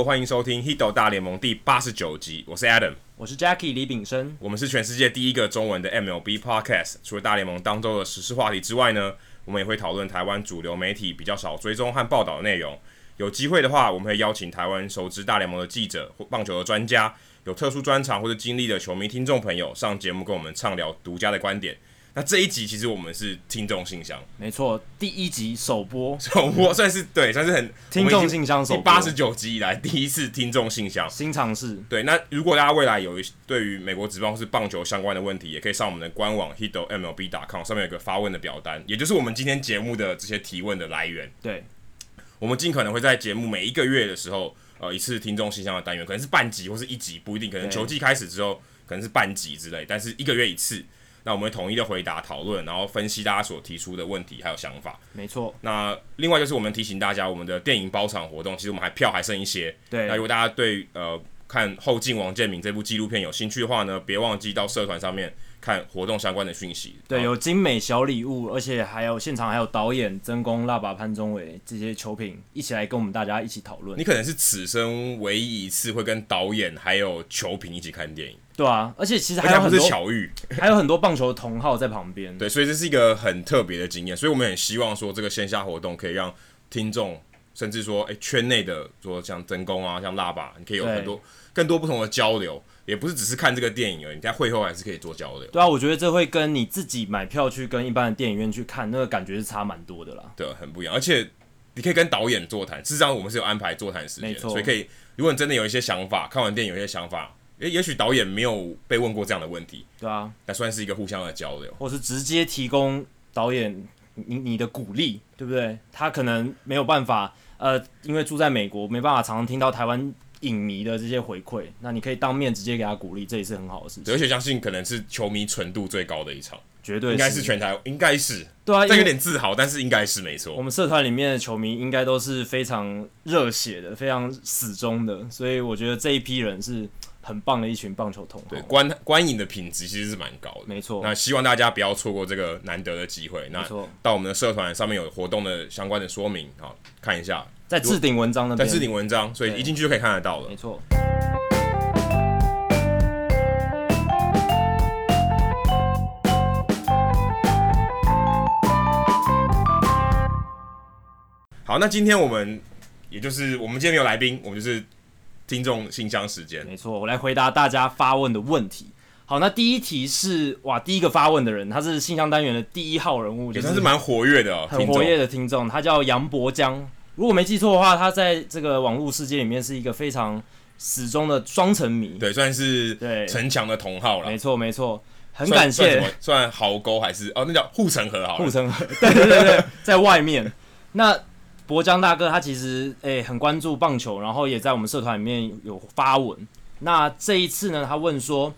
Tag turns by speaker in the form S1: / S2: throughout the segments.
S1: Hello，欢迎收听《Hito 大联盟》第八十九集，我是 Adam，
S2: 我是 Jackie 李炳生，
S1: 我们是全世界第一个中文的 MLB Podcast。除了大联盟当周的时事话题之外呢，我们也会讨论台湾主流媒体比较少追踪和报道的内容。有机会的话，我们会邀请台湾熟知大联盟的记者或棒球的专家，有特殊专长或者经历的球迷听众朋友上节目跟我们畅聊独家的观点。那这一集其实我们是听众信箱，
S2: 没错，第一集首播，
S1: 首播算是对，算是很
S2: 听众信箱首播，
S1: 第八十九集以来第一次听众信箱，
S2: 新尝试。
S1: 对，那如果大家未来有一对于美国职棒或是棒球相关的问题，也可以上我们的官网 hitomlb.com 上面有一个发问的表单，也就是我们今天节目的这些提问的来源。
S2: 对，
S1: 我们尽可能会在节目每一个月的时候，呃，一次听众信箱的单元，可能是半集或是一集，不一定，可能球季开始之后可能是半集之类，但是一个月一次。那我们会统一的回答讨论，然后分析大家所提出的问题还有想法。
S2: 没错。
S1: 那另外就是我们提醒大家，我们的电影包场活动，其实我们还票还剩一些。
S2: 对。
S1: 那如果大家对呃看后进王建民这部纪录片有兴趣的话呢，别忘记到社团上面看活动相关的讯息。
S2: 对，有精美小礼物，而且还有现场还有导演曾公、腊八、潘宗伟这些球评一起来跟我们大家一起讨论。
S1: 你可能是此生唯一一次会跟导演还有球评一起看电影。
S2: 对啊，而且其实还有很多
S1: 是巧遇，
S2: 还有很多棒球同好在旁边。
S1: 对，所以这是一个很特别的经验，所以我们很希望说这个线下活动可以让听众，甚至说哎圈内的说像曾公啊，像腊八，你可以有很多更多不同的交流，也不是只是看这个电影而已，你在会后还是可以做交流。
S2: 对啊，我觉得这会跟你自己买票去跟一般的电影院去看那个感觉是差蛮多的啦。
S1: 对，很不一样，而且你可以跟导演座谈，事实上我们是有安排座谈时间，所以可以，如果你真的有一些想法，看完电影有一些想法。诶，也许导演没有被问过这样的问题，
S2: 对啊，
S1: 那算是一个互相的交流，
S2: 或是直接提供导演你你的鼓励，对不对？他可能没有办法，呃，因为住在美国，没办法常常听到台湾影迷的这些回馈，那你可以当面直接给他鼓励，这也是很好的事情。
S1: 而且相信可能是球迷纯度最高的一
S2: 场，绝对
S1: 应该是全台，应该是
S2: 对啊，
S1: 这有点自豪，但是应该是没错。
S2: 我们社团里面的球迷应该都是非常热血的，非常死忠的，所以我觉得这一批人是。很棒的一群棒球同好，
S1: 对，观观影的品质其实是蛮高的，
S2: 没错。
S1: 那希望大家不要错过这个难得的机会。那到我们的社团上面有活动的相关的说明，好，看一下，
S2: 在置顶文章那边，
S1: 在置顶文章，所以一进去就可以看得到了，
S2: 没错。
S1: 好，那今天我们也就是我们今天没有来宾，我们就是。听众信箱时间，
S2: 没错，我来回答大家发问的问题。好，那第一题是哇，第一个发问的人，他是信箱单元的第一号人物，
S1: 也算是蛮活跃的，
S2: 很活跃的听众，他叫杨博江。如果没记错的话，他在这个网络世界里面是一个非常死忠的双城迷，
S1: 对，算是对城墙的同号了。
S2: 没错，没错，很感谢。
S1: 算壕沟还是哦，那叫护城河好，
S2: 护城河，对对对对，在外面那。博江大哥他其实诶、欸、很关注棒球，然后也在我们社团里面有发文。那这一次呢，他问说，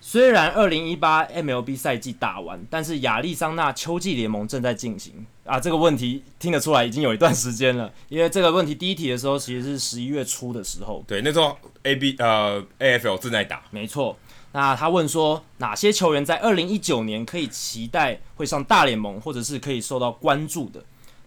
S2: 虽然二零一八 MLB 赛季打完，但是亚利桑那秋季联盟正在进行啊。这个问题听得出来已经有一段时间了，因为这个问题第一题的时候其实是十一月初的时候。
S1: 对，那时候 AB 呃 AFL 正在打。
S2: 没错。那他问说，哪些球员在二零一九年可以期待会上大联盟，或者是可以受到关注的？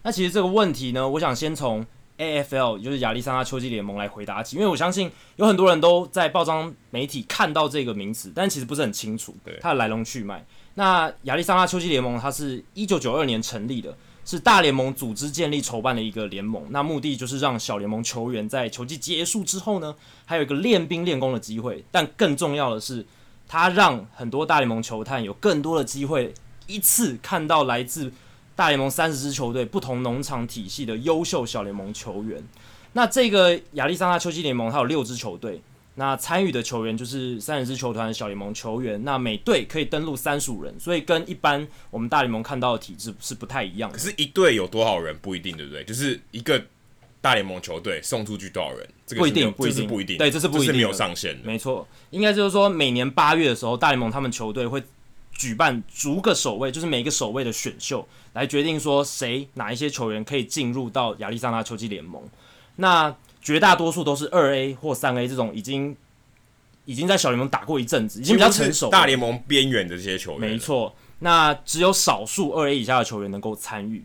S2: 那其实这个问题呢，我想先从 AFL，也就是亚利桑那秋季联盟来回答起，因为我相信有很多人都在报章媒体看到这个名词，但其实不是很清楚它的来龙去脉。那亚利桑那秋季联盟它是一九九二年成立的，是大联盟组织建立筹办的一个联盟。那目的就是让小联盟球员在球季结束之后呢，还有一个练兵练功的机会。但更重要的是，它让很多大联盟球探有更多的机会，一次看到来自大联盟三十支球队，不同农场体系的优秀小联盟球员。那这个亚利桑那秋季联盟，它有六支球队，那参与的球员就是三十支球团的小联盟球员。那每队可以登录三十五人，所以跟一般我们大联盟看到的体制是不太一样的。
S1: 可是，一队有多少人不一定，对不对？就是一个大联盟球队送出去多少人，这个
S2: 不一定，不一
S1: 定，不一定。
S2: 对，这是不一定，
S1: 没有上限的。
S2: 没错，应该就是说，每年八月的时候，大联盟他们球队会。举办逐个守卫，就是每个守卫的选秀，来决定说谁哪一些球员可以进入到亚利桑那秋季联盟。那绝大多数都是二 A 或三 A 这种已经已经在小联盟打过一阵子，已经比较成熟，
S1: 大联盟边缘的这些球员。
S2: 没错，那只有少数二 A 以下的球员能够参与。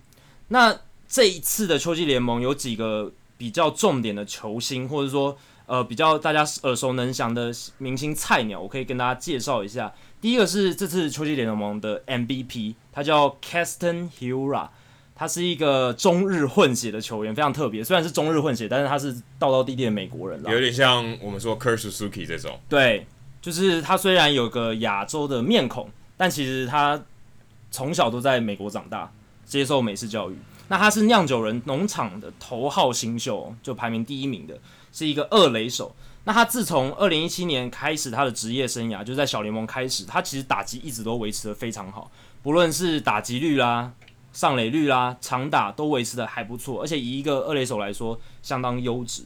S2: 那这一次的秋季联盟有几个比较重点的球星，或者说呃比较大家耳熟能详的明星菜鸟，我可以跟大家介绍一下。第一个是这次秋季联盟的 MVP，他叫 Keston Hiura，他是一个中日混血的球员，非常特别。虽然是中日混血，但是他是道道地地的美国人，
S1: 有点像我们说 Kurt Suzuki 这种。
S2: 对，就是他虽然有个亚洲的面孔，但其实他从小都在美国长大，接受美式教育。那他是酿酒人农场的头号新秀，就排名第一名的，是一个二垒手。那他自从二零一七年开始他的职业生涯，就在小联盟开始，他其实打击一直都维持得非常好，不论是打击率啦、上垒率啦、长打都维持得还不错，而且以一个二垒手来说，相当优质。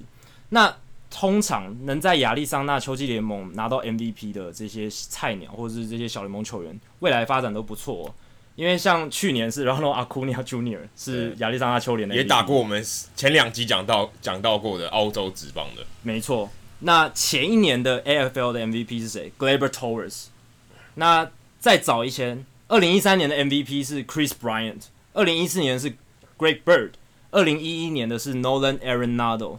S2: 那通常能在亚利桑那秋季联盟拿到 MVP 的这些菜鸟或者是这些小联盟球员，未来发展都不错。因为像去年是 Ronald Acuna Jr. 是亚利桑那秋联的，
S1: 也打过我们前两集讲到讲到过的澳洲职棒的，
S2: 没错。那前一年的 AFL 的 MVP 是谁？Gleyber Torres。那再早一些，二零一三年的 MVP 是 Chris Bryant，二零一四年是 Greg Bird，二零一一年的是 Nolan Arenado。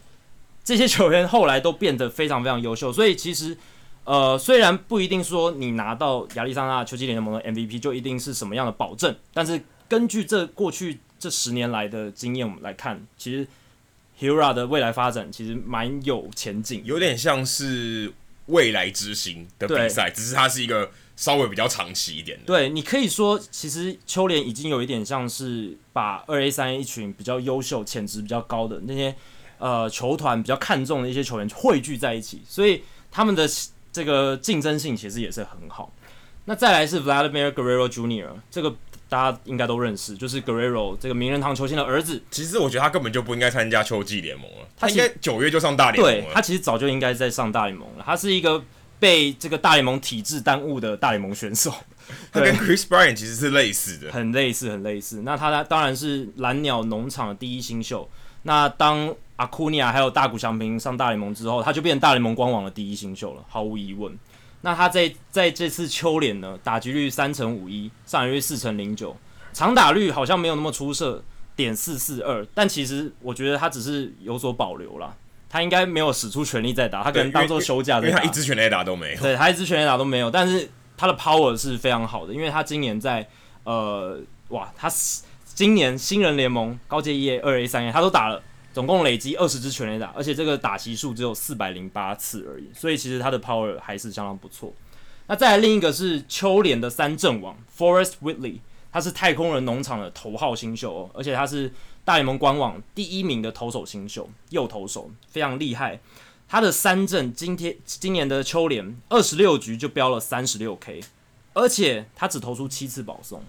S2: 这些球员后来都变得非常非常优秀，所以其实，呃，虽然不一定说你拿到亚利桑那秋季联盟的 MVP 就一定是什么样的保证，但是根据这过去这十年来的经验，我们来看，其实。Hiura 的未来发展其实蛮有前景，
S1: 有点像是未来之星的比赛，只是它是一个稍微比较长期一点的。
S2: 对，你可以说，其实秋联已经有一点像是把二 A、三 A 一群比较优秀、潜质比较高的那些呃球团比较看重的一些球员汇聚在一起，所以他们的这个竞争性其实也是很好。那再来是 Vladimir Guerrero Jr. 这个。大家应该都认识，就是 Guerrero 这个名人堂球星的儿子。
S1: 其实我觉得他根本就不应该参加秋季联盟了，他应该九月就上大联盟了。
S2: 对，他其实早就应该在上大联盟了。他是一个被这个大联盟体制耽误的大联盟选手。
S1: 他跟 Chris Bryant 其实是类似的，
S2: 很类似，很类似。那他当然是蓝鸟农场的第一新秀。那当 Acuna 还有大谷翔平上大联盟之后，他就变成大联盟官网的第一新秀了，毫无疑问。那他在在这次秋联呢，打击率三成五一，上垒率四成零九，长打率好像没有那么出色，点四四二。但其实我觉得他只是有所保留啦，他应该没有使出全力在打，他可能当做休假在打。
S1: 因为他一支全垒打都没有。
S2: 对，他一支全垒打都没有，但是他的 power 是非常好的，因为他今年在呃，哇，他今年新人联盟高阶一 A、二 A、三 A 他都打了。总共累积二十支全垒打，而且这个打席数只有四百零八次而已，所以其实他的 power 还是相当不错。那再来另一个是秋联的三阵王 Forest Whitley，他是太空人农场的头号新秀哦，而且他是大联盟官网第一名的投手新秀，右投手非常厉害。他的三阵今天今年的秋联二十六局就飙了三十六 K，而且他只投出七次保送。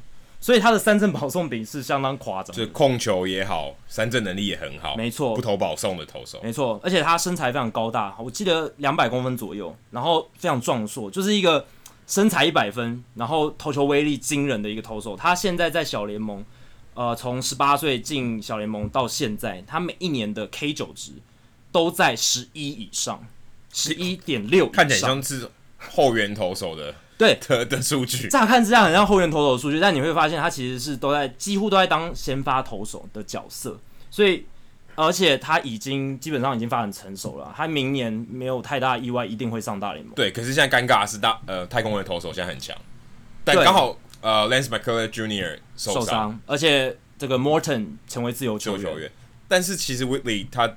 S2: 所以他的三振保送比是相当夸张，
S1: 就是控球也好，三振能力也很好，
S2: 没错，
S1: 不投保送的投手，
S2: 没错，而且他身材非常高大，我记得两百公分左右，然后非常壮硕，就是一个身材一百分，然后投球威力惊人的一个投手。他现在在小联盟，呃，从十八岁进小联盟到现在，他每一年的 K 九值都在十一以上，十一点六，
S1: 看起来像是后援投手的。
S2: 对。
S1: 的 的数据，
S2: 乍看之下很像后援投手的数据，但你会发现他其实是都在几乎都在当先发投手的角色，所以而且他已经基本上已经发展成熟了，他明年没有太大意外一定会上大联盟。
S1: 对，可是现在尴尬的是大呃太空人投手现在很强，但刚好呃 Lance McCullers Jr. 受伤，
S2: 而且这个 Morton 成为自由球员，
S1: 球员，但是其实 Whitley 他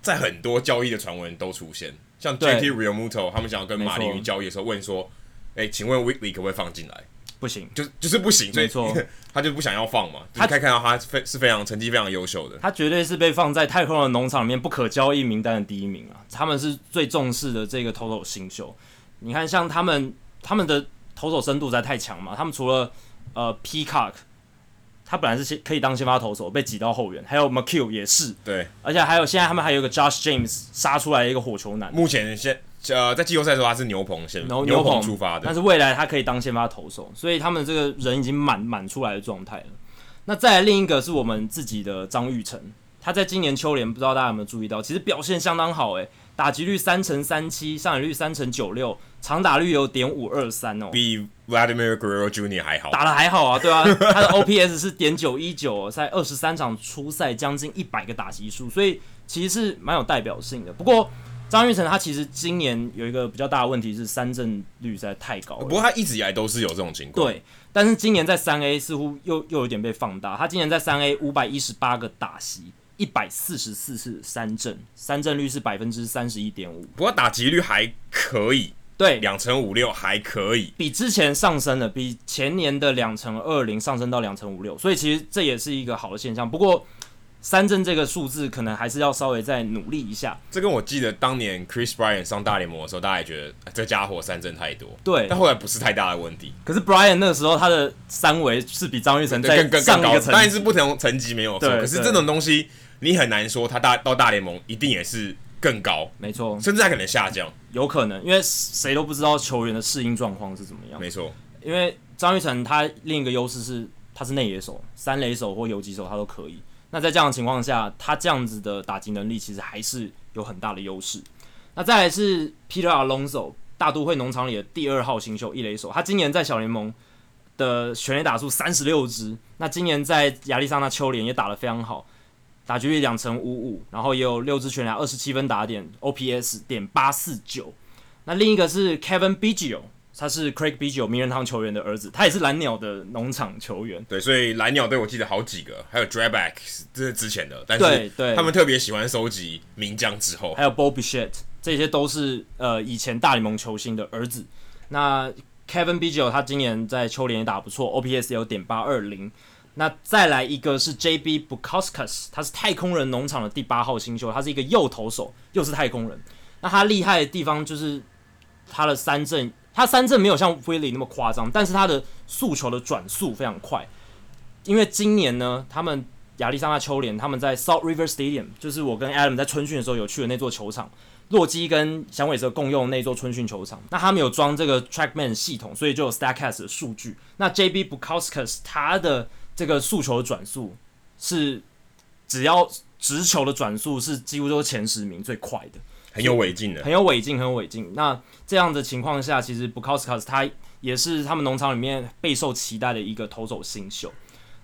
S1: 在很多交易的传闻都出现，像 JT Realmuto 他们想要跟马林鱼交易的时候问说。哎、欸，请问 Whitley 可不可以放进来？
S2: 不行，
S1: 就就是不行，
S2: 没错，
S1: 他就不想要放嘛。他可以看到他非是非常成绩非常优秀的，
S2: 他绝对是被放在太空人农场里面不可交易名单的第一名啊。他们是最重视的这个投手新秀。你看，像他们他们的投手深度实在太强嘛。他们除了呃 Peacock，他本来是先可以当先发投手，被挤到后援，还有 McHugh 也是
S1: 对，
S2: 而且还有现在他们还有一个 Josh James 杀出来一个火球男。
S1: 目前先。呃，在季后赛的时候他是牛棚先牛牛棚出发的，
S2: 但是未来他可以当先发投手，所以他们这个人已经满满出来的状态了。那再来另一个是我们自己的张玉成，他在今年秋联不知道大家有没有注意到，其实表现相当好诶，打击率三成三七，上垒率三成九六，长打率有点五二三哦，
S1: 比 Vladimir Guerrero Jr. 还好，
S2: 打的还好啊，对啊，他的 OPS 是点九一九，在二十三场初赛将近一百个打击数，所以。其实是蛮有代表性的。不过张玉成他其实今年有一个比较大的问题是三振率实在太高了。
S1: 不过他一直以来都是有这种情况。
S2: 对，但是今年在三 A 似乎又又有点被放大。他今年在三 A 五百一十八个打席。一百四十四次三振，三振率是百分之三十一点五。
S1: 不过打击率还可以，
S2: 对，
S1: 两成五六还可以，
S2: 比之前上升了，比前年的两成二零上升到两成五六，所以其实这也是一个好的现象。不过三振这个数字可能还是要稍微再努力一下。
S1: 这跟我记得当年 Chris Bryant 上大联盟的时候，大家也觉得、哎、这家伙三振太多，
S2: 对，
S1: 但后来不是太大的问题。
S2: 可是 Bryant 那个时候他的三围是比张玉成在上一个层，
S1: 当然是不同层级没有错。可是这种东西。你很难说他大到大联盟一定也是更高，
S2: 没错，
S1: 甚至还可能下降，
S2: 有可能，因为谁都不知道球员的适应状况是怎么样。
S1: 没错，
S2: 因为张玉成他另一个优势是他是内野手、三垒手或游击手他都可以。那在这样的情况下，他这样子的打击能力其实还是有很大的优势。那再来是 Peter Alonso，大都会农场里的第二号新秀一垒手，他今年在小联盟的全垒打数三十六支，那今年在亚利桑那秋联也打得非常好。打局率两成五五，然后也有六支全垒，二十七分打点，OPS 点八四九。那另一个是 Kevin Biggio，他是 Craig Biggio 名人堂球员的儿子，他也是蓝鸟的农场球员。
S1: 对，所以蓝鸟队我记得好几个，还有 Draback 这是之前的，但是对他们特别喜欢收集名将之后，
S2: 还有 Bo Bichette，这些都是呃以前大联盟球星的儿子。那 Kevin Biggio 他今年在秋联也打不错，OPS 有点八二零。那再来一个是 J.B. Bukauskas，他是太空人农场的第八号新秀，他是一个右投手，又是太空人。那他厉害的地方就是他的三振，他三振没有像 Willie 那么夸张，但是他的速球的转速非常快。因为今年呢，他们亚利桑那秋联他们在 Salt River Stadium，就是我跟 Adam 在春训的时候有去的那座球场，洛基跟响尾蛇共用那座春训球场。那他们有装这个 TrackMan 系统，所以就有 Statcast 的数据。那 J.B. Bukouskas 他的这个速球的转速是只要直球的转速是几乎都是前十名最快的，
S1: 很有尾劲的，
S2: 很有尾劲，很有尾劲。那这样的情况下，其实 Bukauskas 他也是他们农场里面备受期待的一个投手新秀。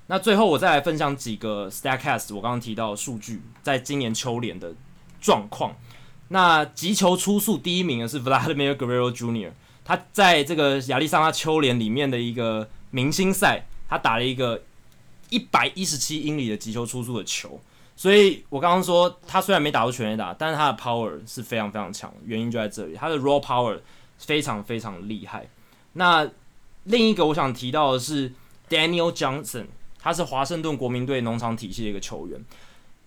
S2: 那最后我再来分享几个 Statcast 我刚刚提到的数据，在今年秋联的状况。那击球出速第一名的是 Vladimir Guerrero Jr.，他在这个亚利桑那秋联里面的一个明星赛，他打了一个。一百一十七英里的击球出速的球，所以我刚刚说他虽然没打出全垒打，但是他的 power 是非常非常强，原因就在这里，他的 raw power 非常非常厉害。那另一个我想提到的是 Daniel Johnson，他是华盛顿国民队农场体系的一个球员。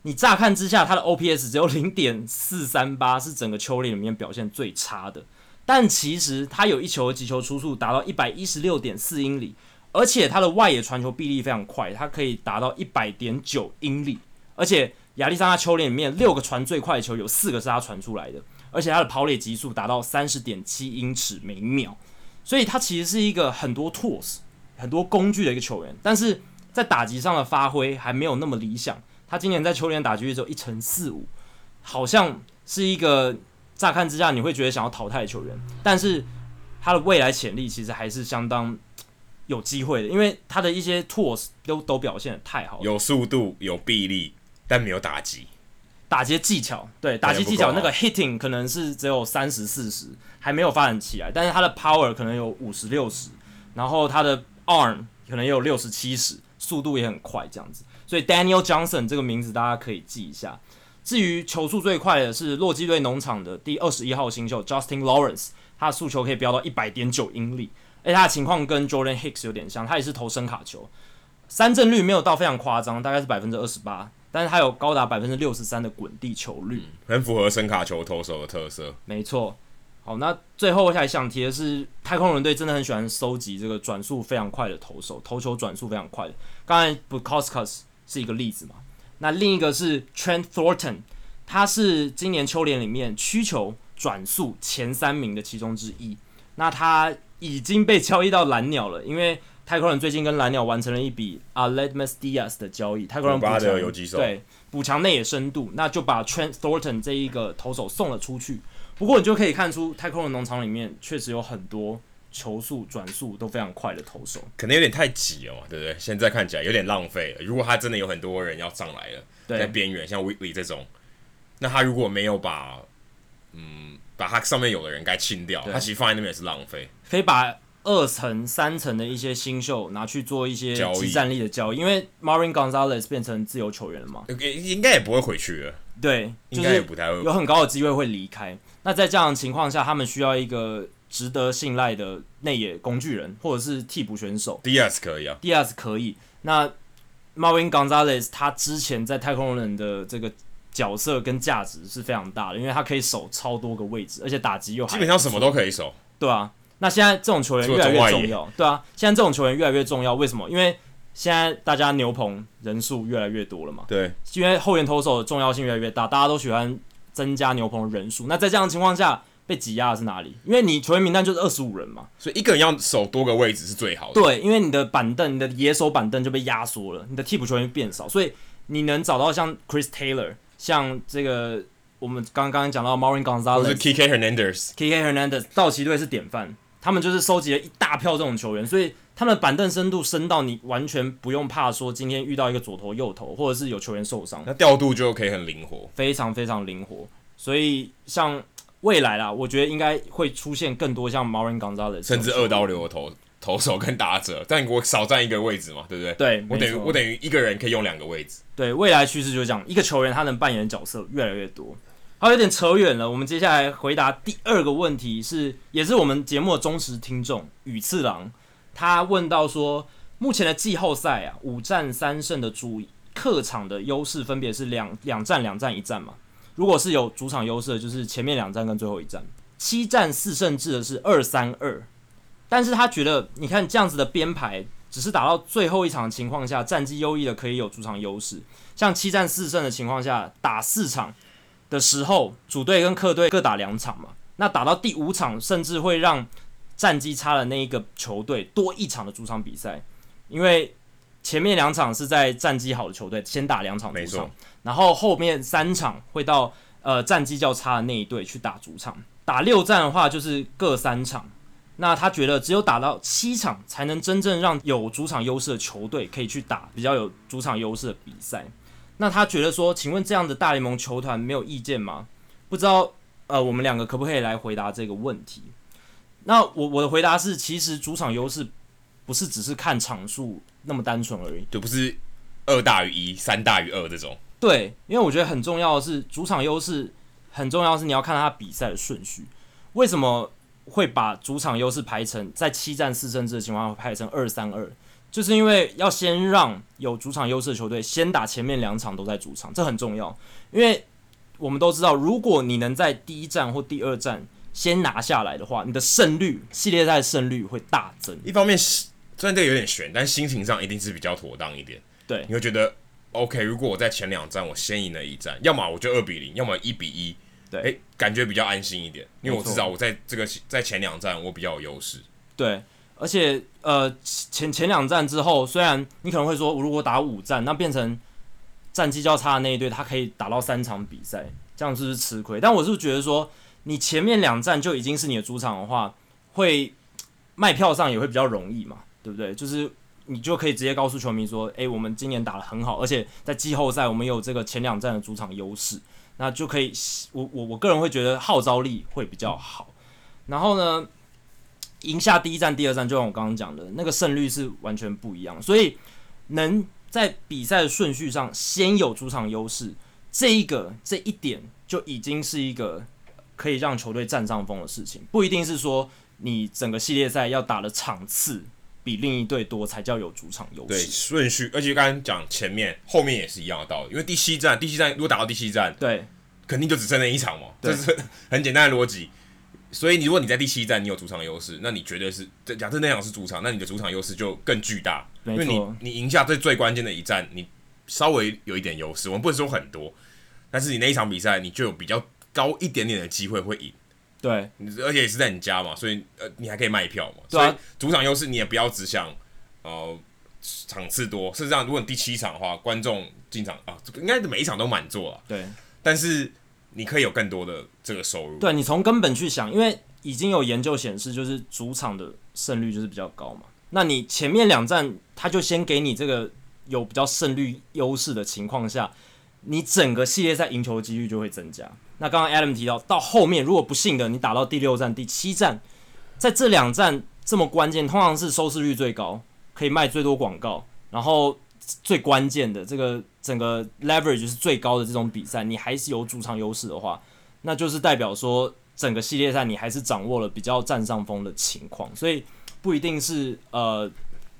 S2: 你乍看之下，他的 OPS 只有 零点四三八，是整个球联里面表现最差的，但其实他有一球的击球出速达到一百一十六点四英里。而且他的外野传球臂力非常快，他可以达到一百点九英里。而且亚历桑那秋联里面六个传最快的球有四个是他传出来的，而且他的跑垒极速达到三十点七英尺每秒。所以他其实是一个很多 tools 很多工具的一个球员，但是在打击上的发挥还没有那么理想。他今年在秋联打击率只有一成四五，好像是一个乍看之下你会觉得想要淘汰的球员，但是他的未来潜力其实还是相当。有机会的，因为他的一些 tools 都都表现得太好了，
S1: 有速度，有臂力，但没有打击，
S2: 打击技巧，对，打击技巧那个 hitting 可能是只有三十四十，还没有发展起来，但是他的 power 可能有五十六十，然后他的 arm 可能也有六十七十，速度也很快，这样子，所以 Daniel Johnson 这个名字大家可以记一下。至于球速最快的是洛基队农场的第二十一号新秀 Justin Lawrence，他的速球可以飙到一百点九英里。而，他的情况跟 Jordan Hicks 有点像，他也是投伸卡球，三振率没有到非常夸张，大概是百分之二十八，但是他有高达百分之六十三的滚地球率，
S1: 很符合声卡球投手的特色。
S2: 没错，好，那最后我还想提的是，太空人队真的很喜欢收集这个转速非常快的投手，投球转速非常快的。刚才 Bukauskas 是一个例子嘛，那另一个是 Trent Thornton，他是今年秋联里面曲球转速前三名的其中之一，那他。已经被交易到蓝鸟了，因为太空人最近跟蓝鸟完成了一笔 a l e d m e s Diaz 的交易，太空人补强对补强内野深度，那就把 Trent Thornton 这一个投手送了出去。不过你就可以看出，太空人农场里面确实有很多球速转速都非常快的投手，
S1: 可能有点太挤了嘛，对不对？现在看起来有点浪费了。如果他真的有很多人要上来了，在边缘，像 Whitley 这种，那他如果没有把，嗯，把他上面有的人该清掉，他其实放在那边也是浪费。
S2: 可以把二层、三层的一些新秀拿去做一些即战力的交易，因为 Marvin Gonzalez 变成自由球员了嘛，
S1: 应该也不会回去了。
S2: 对，应该也不太会，有很高的机会会离开。那在这样的情况下，他们需要一个值得信赖的内野工具人，或者是替补选手。
S1: Diaz 可以啊
S2: ，Diaz 可以。那 Marvin Gonzalez 他之前在太空人的这个角色跟价值是非常大的，因为他可以守超多个位置，而且打击又还
S1: 基本上什么都可以守。
S2: 对啊，那现在这种球员越来越重要。对啊，现在这种球员越来越重要。为什么？因为现在大家牛棚人数越来越多了嘛。
S1: 对，
S2: 因为后援投手的重要性越来越大，大家都喜欢增加牛棚的人数。那在这样的情况下，被挤压的是哪里？因为你球员名单就是二十五人嘛，
S1: 所以一个人要守多个位置是最好的。
S2: 对，因为你的板凳，你的野手板凳就被压缩了，你的替补球员变少，所以你能找到像 Chris Taylor，像这个我们刚刚讲到 Marvin Gonzalez，
S1: 是 Kike Hernandez，Kike
S2: Hernandez，道奇队是典范，他们就是收集了一大票这种球员，所以他们的板凳深度深到你完全不用怕说今天遇到一个左投右投，或者是有球员受伤，
S1: 那调度就可以很灵活，
S2: 非常非常灵活，所以像。未来啦，我觉得应该会出现更多像 Marvin Gonzalez，
S1: 甚至二刀流的投投手跟打者，但我少占一个位置嘛，对不对？
S2: 对，
S1: 我等于我等于一个人可以用两个位置。
S2: 对，未来趋势就是这样，一个球员他能扮演的角色越来越多。好，有点扯远了，我们接下来回答第二个问题是，也是我们节目的忠实听众羽次郎，他问到说，目前的季后赛啊，五战三胜的主客场的优势分别是两两战两战一战嘛？如果是有主场优势的，就是前面两战跟最后一战，七战四胜制的是二三二，但是他觉得你看这样子的编排，只是打到最后一场的情况下，战绩优异的可以有主场优势，像七战四胜的情况下，打四场的时候，主队跟客队各打两场嘛，那打到第五场，甚至会让战绩差的那一个球队多一场的主场比赛，因为。前面两场是在战绩好的球队先打两场主场，然后后面三场会到呃战绩较差的那一队去打主场。打六战的话就是各三场。那他觉得只有打到七场才能真正让有主场优势的球队可以去打比较有主场优势的比赛。那他觉得说，请问这样的大联盟球团没有意见吗？不知道呃我们两个可不可以来回答这个问题？那我我的回答是，其实主场优势不是只是看场数。那么单纯而已，
S1: 就不是二大于一、三大于二这种。
S2: 对，因为我觉得很重要的是主场优势，很重要的是你要看他比赛的顺序。为什么会把主场优势排成在七战四胜制的情况下排成二三二？就是因为要先让有主场优势的球队先打前面两场都在主场，这很重要。因为我们都知道，如果你能在第一站或第二站先拿下来的话，你的胜率系列赛胜率会大增。
S1: 一方面是。虽然这个有点悬，但心情上一定是比较妥当一点。
S2: 对，
S1: 你会觉得 OK。如果我在前两站我先赢了一战，要么我就二比零，要么一比一。
S2: 对，
S1: 诶，感觉比较安心一点，因为我知道我在这个在前两站我比较有优势。
S2: 对，而且呃前前两战之后，虽然你可能会说，如果打五战，那变成战绩较差的那一队，他可以打到三场比赛，这样是不是吃亏？但我是觉得说，你前面两战就已经是你的主场的话，会卖票上也会比较容易嘛。对不对？就是你就可以直接告诉球迷说：“诶，我们今年打得很好，而且在季后赛我们有这个前两战的主场优势，那就可以。我我我个人会觉得号召力会比较好。然后呢，赢下第一站、第二站，就像我刚刚讲的，那个胜率是完全不一样。所以能在比赛的顺序上先有主场优势，这一个这一点就已经是一个可以让球队占上风的事情。不一定是说你整个系列赛要打的场次。”比另一队多才叫有主场优势。
S1: 对，顺序，而且刚刚讲前面、后面也是一样的道理。因为第七站，第七站如果打到第七站，
S2: 对，
S1: 肯定就只剩那一场嘛，这是很简单的逻辑。所以你如果你在第七站你有主场优势，那你绝对是，假设那场是主场，那你的主场优势就更巨大。因为你你赢下最最关键的一战，你稍微有一点优势，我们不能说很多，但是你那一场比赛你就有比较高一点点的机会会赢。
S2: 对，
S1: 而且也是在你家嘛，所以呃，你还可以卖票嘛。
S2: 对啊，
S1: 所以主场优势你也不要只想呃场次多。事实上，如果你第七场的话，观众进场啊，应该每一场都满座啊。
S2: 对，
S1: 但是你可以有更多的这个收入。
S2: 对，你从根本去想，因为已经有研究显示，就是主场的胜率就是比较高嘛。那你前面两站他就先给你这个有比较胜率优势的情况下，你整个系列赛赢球几率就会增加。那刚刚 Adam 提到，到后面如果不幸的你打到第六站、第七站，在这两站这么关键，通常是收视率最高，可以卖最多广告，然后最关键的这个整个 leverage 是最高的这种比赛，你还是有主场优势的话，那就是代表说整个系列赛你还是掌握了比较占上风的情况，所以不一定是呃，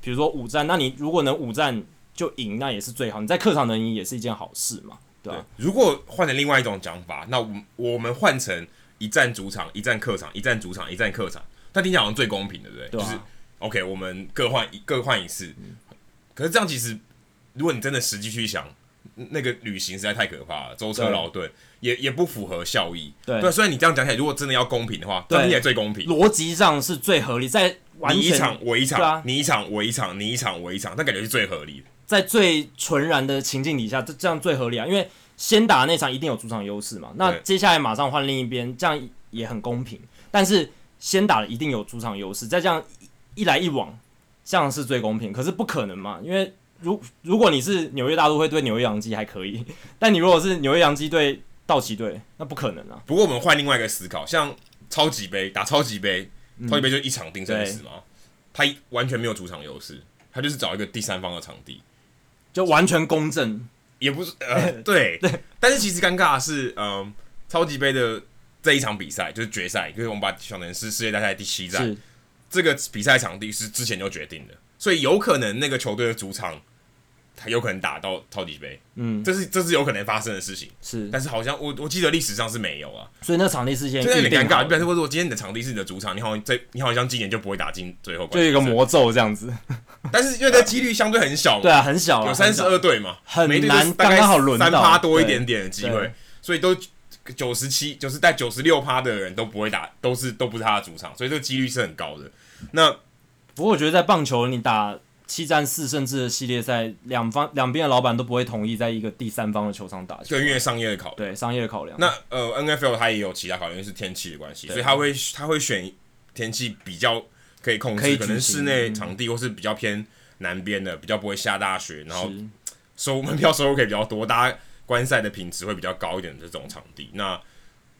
S2: 比如说五战，那你如果能五战就赢，那也是最好。你在客场能赢也是一件好事嘛，对吧、啊？
S1: 如果换成另外一种讲法，那我我们换成一战主场，一战客场，一战主场，一战客场，那听起来好像最公平，对不对？
S2: 对啊、
S1: 就是 OK，我们各换一各换一次。嗯、可是这样其实，如果你真的实际去想，那个旅行实在太可怕了，舟车劳顿，也也不符合效益。对，对，虽然你这样讲起来，如果真的要公平的话，这样听起来最公平，逻
S2: 辑上是最合理，在完
S1: 你一场我一场，啊、你一场我一场，你一场我一场，那感觉是最合理的。
S2: 在最纯然的情境底下，这这样最合理啊！因为先打那场一定有主场优势嘛，那接下来马上换另一边，这样也很公平。但是先打的一定有主场优势，再这样一来一往，这样是最公平。可是不可能嘛，因为如如果你是纽约大都会对纽约洋基还可以，但你如果是纽约洋基对道奇队，那不可能啊。
S1: 不过我们换另外一个思考，像超级杯打超级杯，超级杯就一场定生死嘛，他完全没有主场优势，他就是找一个第三方的场地。
S2: 就完全公正，
S1: 也不是呃，对。对，但是其实尴尬的是，嗯、呃，超级杯的这一场比赛就是决赛，就是我们把想成是世界大赛第七站，这个比赛场地是之前就决定的，所以有可能那个球队的主场。他有可能打到超级杯，嗯，这是这是有可能发生的事情，
S2: 是，
S1: 但是好像我我记得历史上是没有啊，
S2: 所以那场地事件
S1: 就有点尴尬。比如说，今天你的场地是你的主场，你好像在，你好像今年就不会打进最后，
S2: 就一个魔咒这样子。
S1: 但是因为这几率相对很小嘛，
S2: 对啊，很小，
S1: 有三十二队嘛，
S2: 很难，刚刚好轮
S1: 三趴多一点点的机会，所以都九十七，就是带九十六趴的人都不会打，都是都不是他的主场，所以这个几率是很高的。那
S2: 不过我觉得在棒球你打。七战四胜制的系列赛，两方两边的老板都不会同意在一个第三方的球场打球，
S1: 对，因为商业的考量，
S2: 对商业的考量。
S1: 那呃，NFL 它也有其他考量，是天气的关系，所以他会他会选天气比较可以控制，可，可能室内场地或是比较偏南边的，比较不会下大雪，然后收门票收入可以比较多，大家观赛的品质会比较高一点的这种场地。那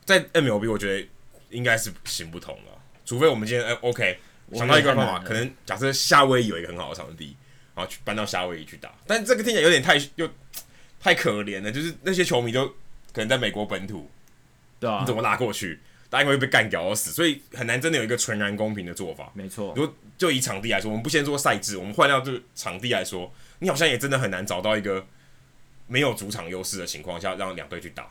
S1: 在 MLB 我觉得应该是行不通了，除非我们今天哎 OK。想到一个方法，可能假设夏威夷有一个很好的场地，然后去搬到夏威夷去打，但这个听起来有点太又太可怜了，就是那些球迷都可能在美国本土，
S2: 对啊，
S1: 你怎么拉过去？大家会被干掉而死，所以很难真的有一个纯然公平的做法。
S2: 没错，
S1: 如果就以场地来说，我们不先做赛制，我们换掉这个场地来说，你好像也真的很难找到一个没有主场优势的情况下让两队去打。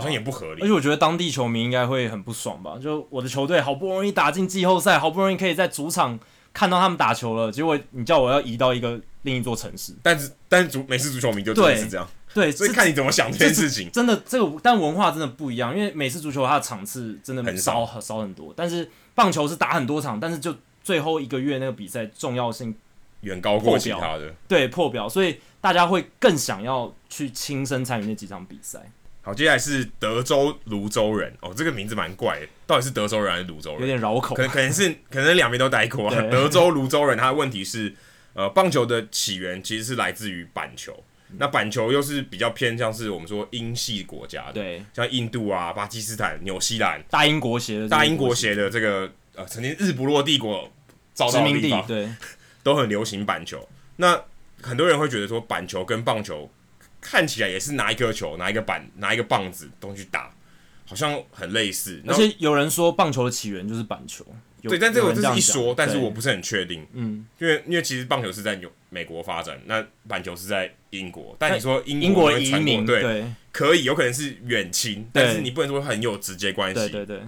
S1: 好像也不合理，
S2: 而且我觉得当地球迷应该会很不爽吧？就我的球队好不容易打进季后赛，好不容易可以在主场看到他们打球了，结果你叫我要移到一个另一座城市。
S1: 但是，但是足美式足球迷就真的是这样，
S2: 对，
S1: 所以看你怎么想这件事情。
S2: 真的，这个但文化真的不一样，因为美式足球它的场次真的少很少很多，但是棒球是打很多场，但是就最后一个月那个比赛重要性
S1: 远高过其他的，
S2: 对，破表，所以大家会更想要去亲身参与那几场比赛。
S1: 好，接下来是德州泸州人哦，这个名字蛮怪的，到底是德州人还是泸州人？
S2: 有点绕口，
S1: 可能可能是可能两边都待过啊。德州泸州人，他的问题是，呃，棒球的起源其实是来自于板球，嗯、那板球又是比较偏向是我们说英系国家的，
S2: 对，
S1: 像印度啊、巴基斯坦、纽西兰、
S2: 大英国协的
S1: 大英国协的这个呃，曾经日不落帝国造到民地，
S2: 对，
S1: 都很流行板球。那很多人会觉得说，板球跟棒球。看起来也是拿一颗球、拿一个板、拿一个棒子东西打，好像很类似。
S2: 而且有人说棒球的起源就是板球，
S1: 对，但这个这是一说，但是我不是很确定。
S2: 嗯，
S1: 因为因为其实棒球是在美国发展，那板球是在英国。但你说英
S2: 英国移民
S1: 对，
S2: 对
S1: 可以有可能是远亲，但是你不能说很有直接关系。
S2: 对对对。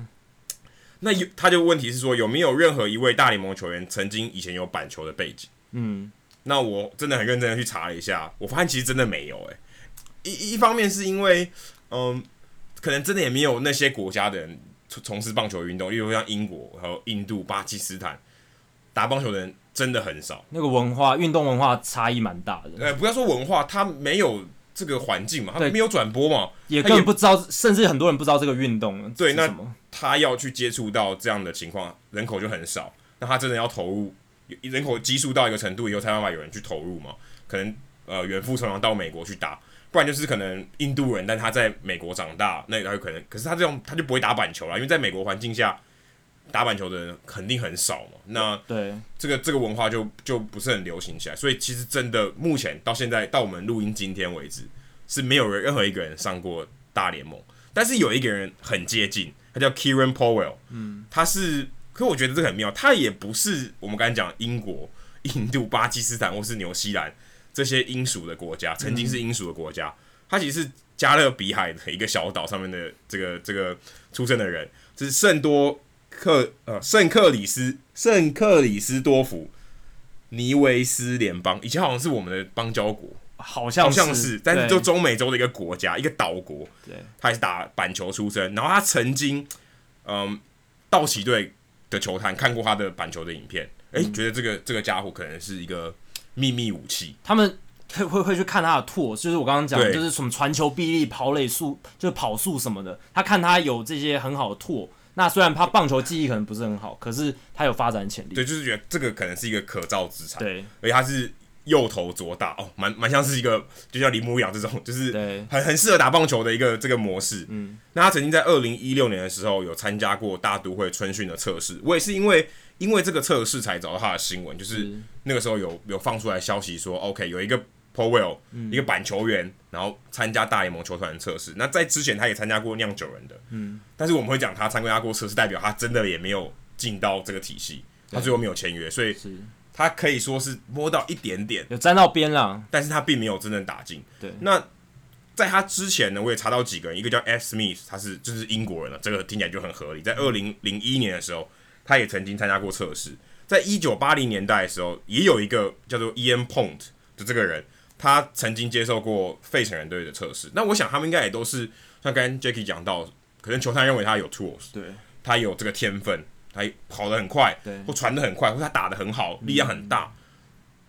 S1: 那有他就问题是说有没有任何一位大联盟球员曾经以前有板球的背景？
S2: 嗯，
S1: 那我真的很认真的去查了一下，我发现其实真的没有哎、欸。一一方面是因为，嗯，可能真的也没有那些国家的人从从事棒球运动，例如像英国、还有印度、巴基斯坦，打棒球的人真的很少。
S2: 那个文化、运动文化差异蛮大的。
S1: 呃，不要说文化，他没有这个环境嘛，他没有转播嘛，
S2: 也根本不知道，甚至很多人不知道这个运动。
S1: 对，那他要去接触到这样的情况，人口就很少。那他真的要投入，人口基数到一个程度以后，才办法有人去投入嘛？可能呃，远赴重洋到美国去打。不然就是可能印度人，但他在美国长大，那他有可能，可是他这种他就不会打板球了，因为在美国环境下打板球的人肯定很少嘛。那
S2: 对
S1: 这个这个文化就就不是很流行起来，所以其实真的目前到现在到我们录音今天为止，是没有人任何一个人上过大联盟，但是有一个人很接近，他叫 Kieran Powell，嗯，他是，可我觉得这个很妙，他也不是我们刚才讲英国。印度、巴基斯坦或是纽西兰这些英属的国家，曾经是英属的国家，嗯、它其实是加勒比海的一个小岛上面的这个这个出生的人，这是圣多克呃圣克里斯圣克里斯多福尼维斯联邦，以前好像是我们的邦交国，
S2: 好像，
S1: 好像是，但是就中美洲的一个国家，一个岛国，
S2: 对，
S1: 他也是打板球出身，然后他曾经嗯道奇队的球探看过他的板球的影片。哎、欸，觉得这个这个家伙可能是一个秘密武器。
S2: 他们会会会去看他的拓，就是我刚刚讲，就是什么传球臂力、跑垒速，就是跑速什么的。他看他有这些很好的拓，那虽然他棒球技艺可能不是很好，可是他有发展潜力。
S1: 对，就是觉得这个可能是一个可造之材。
S2: 对，
S1: 而且他是右投左打哦，蛮蛮像是一个，就像铃木一样这种，就是很很适合打棒球的一个这个模式。嗯，那他曾经在二零一六年的时候有参加过大都会春训的测试，我也是因为。因为这个测试才找到他的新闻，就是那个时候有有放出来消息说，OK，有一个 Powell、嗯、一个板球员，然后参加大联盟球团的测试。那在之前他也参加过酿酒人的，嗯，但是我们会讲他参加过测试，代表他真的也没有进到这个体系，他最后没有签约，所以他可以说是摸到一点点，
S2: 有沾到边了，
S1: 但是他并没有真正打进。
S2: 对，
S1: 那在他之前呢，我也查到几个人，一个叫 S. Smith，他是就是英国人了，这个听起来就很合理。在二零零一年的时候。他也曾经参加过测试，在一九八零年代的时候，也有一个叫做 Ian Pont 的这个人，他曾经接受过费城人队的测试。那我想他们应该也都是像刚刚 Jacky 讲到，可能球探认为他有 tools，
S2: 对，
S1: 他有这个天分，他跑得很快，
S2: 对，
S1: 或传得很快，或他打得很好，力量很大。嗯、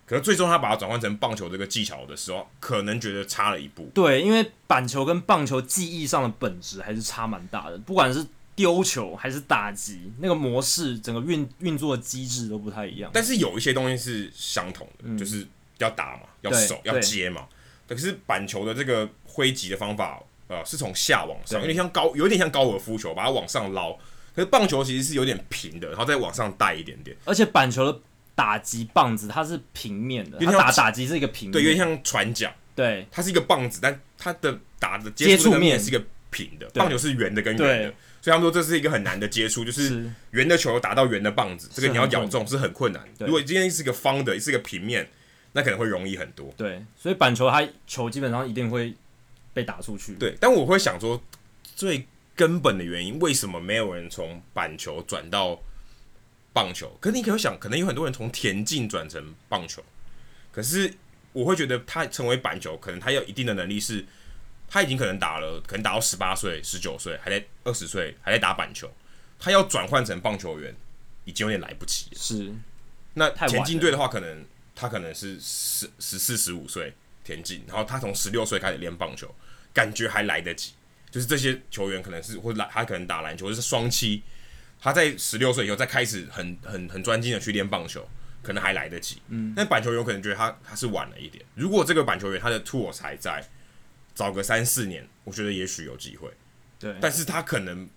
S1: 可是最终他把它转换成棒球这个技巧的时候，可能觉得差了一步。
S2: 对，因为板球跟棒球技艺上的本质还是差蛮大的，不管是。丢球还是打击，那个模式整个运运作的机制都不太一样。
S1: 但是有一些东西是相同的，嗯、就是要打嘛，要守，要接嘛。可是板球的这个挥击的方法，呃，是从下往上，有点像高，有点像高尔夫球，把它往上捞。可是棒球其实是有点平的，然后再往上带一点点。
S2: 而且板球的打击棒子它是平面的，它打打击是一个平面，
S1: 对，有点像船桨。
S2: 对，
S1: 它是一个棒子，但它的打的接触面是一个平的，棒球是圆的跟圆的。所以他们说这是一个很难的接触，就是圆的球打到圆的棒子，这个你要咬中是很困难。如果今天是一个方的，是一个平面，那可能会容易很多。
S2: 对，所以板球它球基本上一定会被打出去。
S1: 对，但我会想说，最根本的原因，为什么没有人从板球转到棒球？可是你可以想，可能有很多人从田径转成棒球，可是我会觉得他成为板球，可能他有一定的能力是。他已经可能打了，可能打到十八岁、十九岁，还在二十岁还在打板球。他要转换成棒球员，已经有点来不及了。
S2: 是，
S1: 那田径队的话，可能他可能是十十四、十五岁田径，然后他从十六岁开始练棒球，感觉还来得及。就是这些球员可能是或者他可能打篮球，就是双七，他在十六岁以后再开始很很很专心的去练棒球，可能还来得及。嗯，但板球员可能觉得他他是晚了一点。如果这个板球员他的 tools 还在。早个三四年，我觉得也许有机会。
S2: 对，
S1: 但是他可能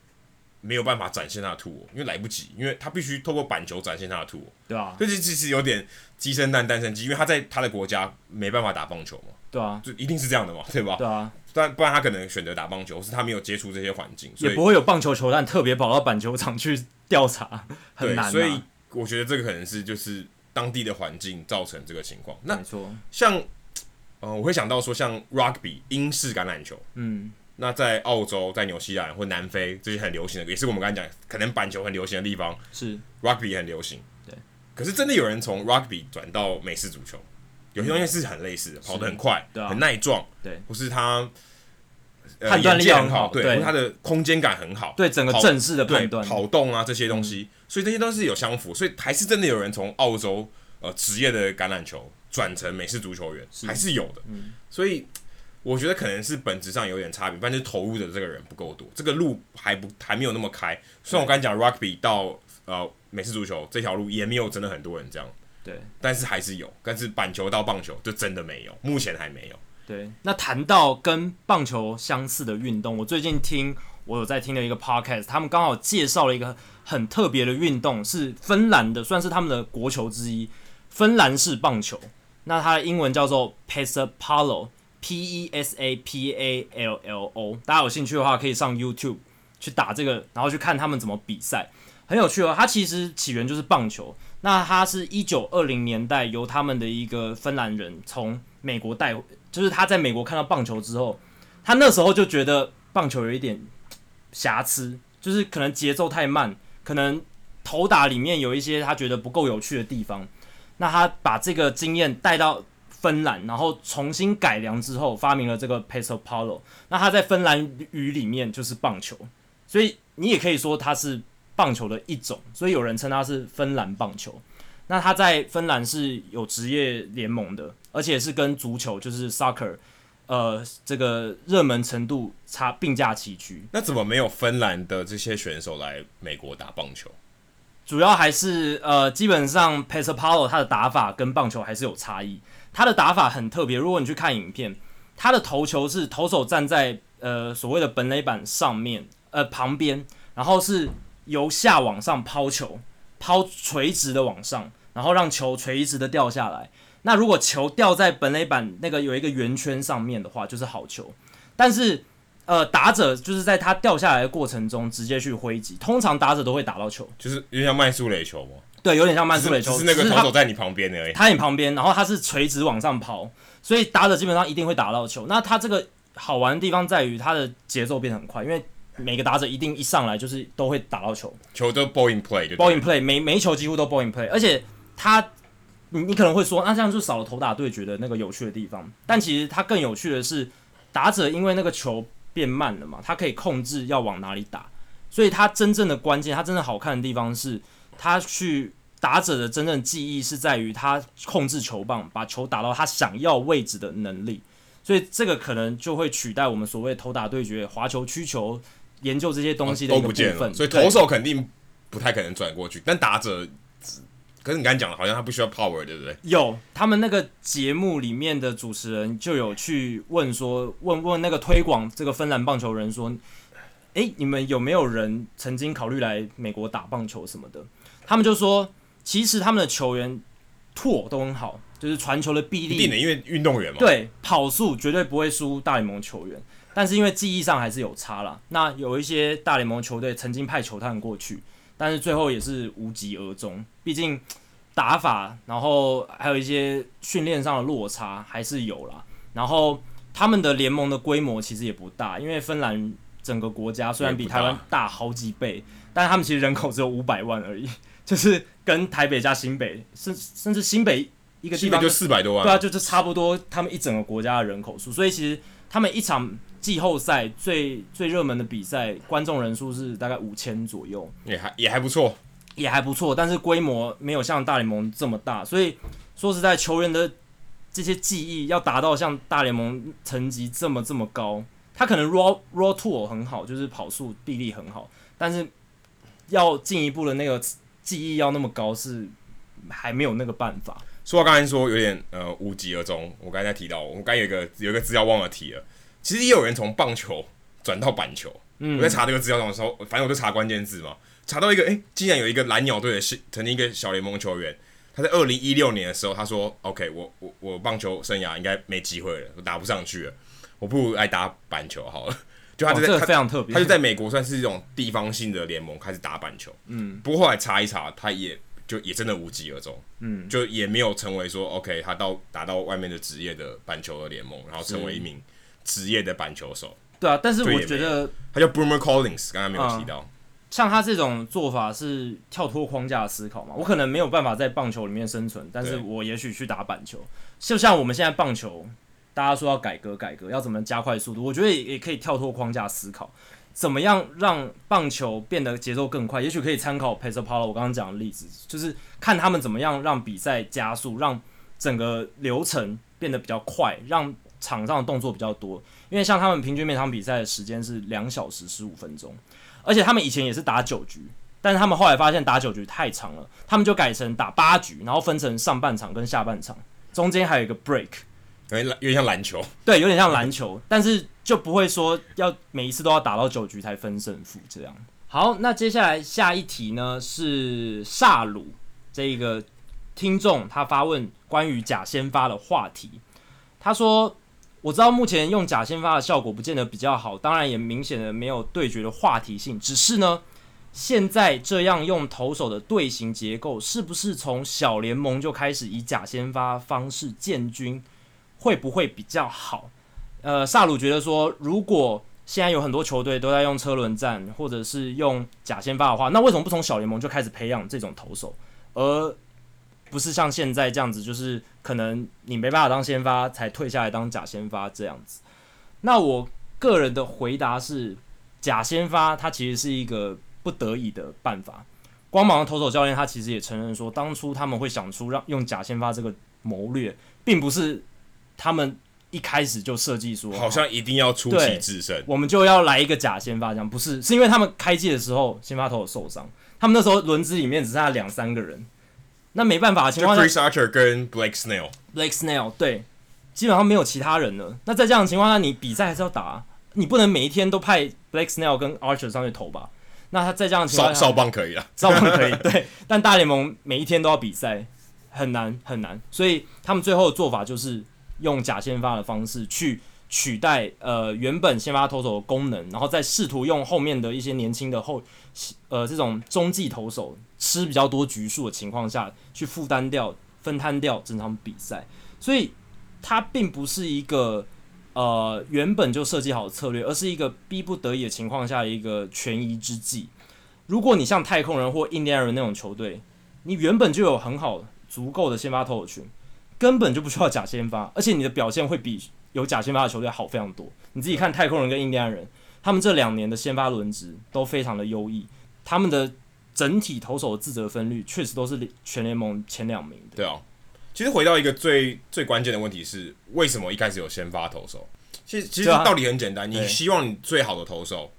S1: 没有办法展现他的突破，因为来不及，因为他必须透过板球展现他的突破。
S2: 对啊，
S1: 这其实有点鸡生蛋，蛋生鸡，因为他在他的国家没办法打棒球嘛。
S2: 对啊，
S1: 就一定是这样的嘛，对吧？
S2: 对啊，
S1: 但不然他可能选择打棒球，是他没有接触这些环境，所以
S2: 也不会有棒球球探特别跑到板球场去调查，很难啊。
S1: 所以我觉得这个可能是就是当地的环境造成这个情况。那
S2: 没错，
S1: 像。呃，我会想到说，像 rugby 英式橄榄球，嗯，那在澳洲、在纽西兰或南非这些很流行的，也是我们刚才讲可能板球很流行的地方，
S2: 是。
S1: rugby 很流行。
S2: 对，
S1: 可是真的有人从 rugby 转到美式足球，有些东西是很类似的，跑得很快，
S2: 对啊，
S1: 很耐撞，
S2: 对，
S1: 或是他
S2: 判断力很好，
S1: 对，他的空间感很好，
S2: 对整个正式的判断、
S1: 跑动啊这些东西，所以这些都是有相符，所以还是真的有人从澳洲呃职业的橄榄球。转成美式足球员是。还是有的，嗯、所以我觉得可能是本质上有点差别，但是投入的这个人不够多，这个路还不还没有那么开。虽然我刚才讲 rugby 到呃美式足球这条路也没有真的很多人这样，
S2: 对，
S1: 但是还是有，但是板球到棒球就真的没有，目前还没有。
S2: 对，那谈到跟棒球相似的运动，我最近听我有在听的一个 podcast，他们刚好介绍了一个很特别的运动，是芬兰的，算是他们的国球之一——芬兰式棒球。那它的英文叫做 pesapallo，P E S A P A L L O。大家有兴趣的话，可以上 YouTube 去打这个，然后去看他们怎么比赛，很有趣哦。它其实起源就是棒球。那它是一九二零年代由他们的一个芬兰人从美国带，就是他在美国看到棒球之后，他那时候就觉得棒球有一点瑕疵，就是可能节奏太慢，可能投打里面有一些他觉得不够有趣的地方。那他把这个经验带到芬兰，然后重新改良之后，发明了这个 Pesäpallo。那他在芬兰语里面就是棒球，所以你也可以说它是。棒球的一种，所以有人称它是芬兰棒球。那它在芬兰是有职业联盟的，而且是跟足球就是 soccer，呃，这个热门程度差并驾齐驱。
S1: 那怎么没有芬兰的这些选手来美国打棒球？
S2: 主要还是呃，基本上 Pesäpallo 他的打法跟棒球还是有差异。他的打法很特别，如果你去看影片，他的投球是投手站在呃所谓的本垒板上面，呃旁边，然后是。由下往上抛球，抛垂直的往上，然后让球垂直的掉下来。那如果球掉在本垒板那个有一个圆圈上面的话，就是好球。但是，呃，打者就是在他掉下来的过程中直接去挥击，通常打者都会打到球，
S1: 就是有点像慢速垒球吗？
S2: 对，有点像慢速垒球，
S1: 只是那个投手在你旁边而已。
S2: 他在你旁边，然后他是垂直往上抛，所以打者基本上一定会打到球。那他这个好玩的地方在于他的节奏变得很快，因为。每个打者一定一上来就是都会打到球，
S1: 球都 ball in play 就
S2: ball in play，每每一球几乎都 ball in play，而且他，你你可能会说，那这样就少了投打对决的那个有趣的地方。但其实他更有趣的是，打者因为那个球变慢了嘛，他可以控制要往哪里打，所以他真正的关键，他真的好看的地方是，他去打者的真正记忆是在于他控制球棒，把球打到他想要位置的能力。所以这个可能就会取代我们所谓投打对决、滑球、曲球。研究这些东西的一个部分，
S1: 所以投手肯定不太可能转过去。但打者，可是你刚才讲了，好像他不需要 power，对不对？
S2: 有，他们那个节目里面的主持人就有去问说，问问那个推广这个芬兰棒球人说，诶，你们有没有人曾经考虑来美国打棒球什么的？他们就说，其实他们的球员拓都很好，就是传球的臂力，
S1: 一定的，因为运动员嘛，
S2: 对，跑速绝对不会输大联盟球员。但是因为记忆上还是有差啦，那有一些大联盟球队曾经派球探过去，但是最后也是无疾而终。毕竟打法，然后还有一些训练上的落差还是有啦。然后他们的联盟的规模其实也不大，因为芬兰整个国家虽然比台湾大好几倍，但是他们其实人口只有五百万而已，就是跟台北加新北，甚甚至新北一个地方
S1: 就四百多万，
S2: 对啊，就是差不多他们一整个国家的人口数，所以其实他们一场。季后赛最最热门的比赛，观众人数是大概五千左右，
S1: 也还也还不错，
S2: 也还不错，但是规模没有像大联盟这么大，所以说实在，球员的这些技艺要达到像大联盟层级这么这么高，他可能 raw raw tool 很好，就是跑速臂力很好，但是要进一步的那个技艺要那么高，是还没有那个办法。
S1: 说到刚才说有点呃无疾而终，我刚才提到，我刚有一个有一个资料忘了提了。其实也有人从棒球转到板球。嗯，我在查这个资料的时候，反正我就查关键字嘛，查到一个，诶，竟然有一个蓝鸟队的曾经一个小联盟球员，他在二零一六年的时候，他说：“OK，我我我棒球生涯应该没机会了，我打不上去了，我不如来打板球好了。”就他就在、
S2: 哦这个、非常特别，
S1: 他就在美国算是一种地方性的联盟开始打板球。嗯，不过后来查一查，他也就也真的无疾而终。嗯，就也没有成为说 OK，他到打到外面的职业的板球的联盟，然后成为一名。职业的板球手，
S2: 对啊，但是我觉得
S1: 他叫 Boomer Collins，刚刚没有提到、嗯。
S2: 像他这种做法是跳脱框架的思考嘛？我可能没有办法在棒球里面生存，但是我也许去打板球。就像我们现在棒球，大家说要改革改革，要怎么加快速度？我觉得也也可以跳脱框架思考，怎么样让棒球变得节奏更快？也许可以参考 Pesäpallo 我刚刚讲的例子，就是看他们怎么样让比赛加速，让整个流程变得比较快，让。场上的动作比较多，因为像他们平均每场比赛的时间是两小时十五分钟，而且他们以前也是打九局，但是他们后来发现打九局太长了，他们就改成打八局，然后分成上半场跟下半场，中间还有一个 break，
S1: 有点有点像篮球，
S2: 对，有点像篮球，但是就不会说要每一次都要打到九局才分胜负这样。好，那接下来下一题呢是萨鲁这一个听众他发问关于假先发的话题，他说。我知道目前用假先发的效果不见得比较好，当然也明显的没有对决的话题性。只是呢，现在这样用投手的队形结构，是不是从小联盟就开始以假先发方式建军，会不会比较好？呃，萨鲁觉得说，如果现在有很多球队都在用车轮战或者是用假先发的话，那为什么不从小联盟就开始培养这种投手？而不是像现在这样子，就是可能你没办法当先发，才退下来当假先发这样子。那我个人的回答是，假先发它其实是一个不得已的办法。光芒的投手教练他其实也承认说，当初他们会想出让用假先发这个谋略，并不是他们一开始就设计说，
S1: 好像一定要出奇制胜，
S2: 我们就要来一个假先发这样。不是，是因为他们开季的时候先发投手受伤，他们那时候轮子里面只剩下两三个人。那没办法的情况下
S1: ，Chris Archer 跟 Blake Snell，Blake
S2: Snell 对，基本上没有其他人了。那在这样的情况下，你比赛还是要打啊，你不能每一天都派 Blake Snell 跟 Archer 上去投吧？那他在这样的情况下，
S1: 少少棒可以了，
S2: 少棒可以，对。但大联盟每一天都要比赛，很难很难，所以他们最后的做法就是用假先发的方式去取代呃原本先发投手的功能，然后再试图用后面的一些年轻的后呃这种中继投手。吃比较多局数的情况下去负担掉、分摊掉整场比赛，所以它并不是一个呃原本就设计好的策略，而是一个逼不得已的情况下的一个权宜之计。如果你像太空人或印第安人那种球队，你原本就有很好足够的先发投手群，根本就不需要假先发，而且你的表现会比有假先发的球队好非常多。你自己看太空人跟印第安人，他们这两年的先发轮值都非常的优异，他们的。整体投手的自责分率确实都是全联盟前两名的。
S1: 对啊，其实回到一个最最关键的问题是，为什么一开始有先发投手？其实其实道理很简单，你希望你最好的投手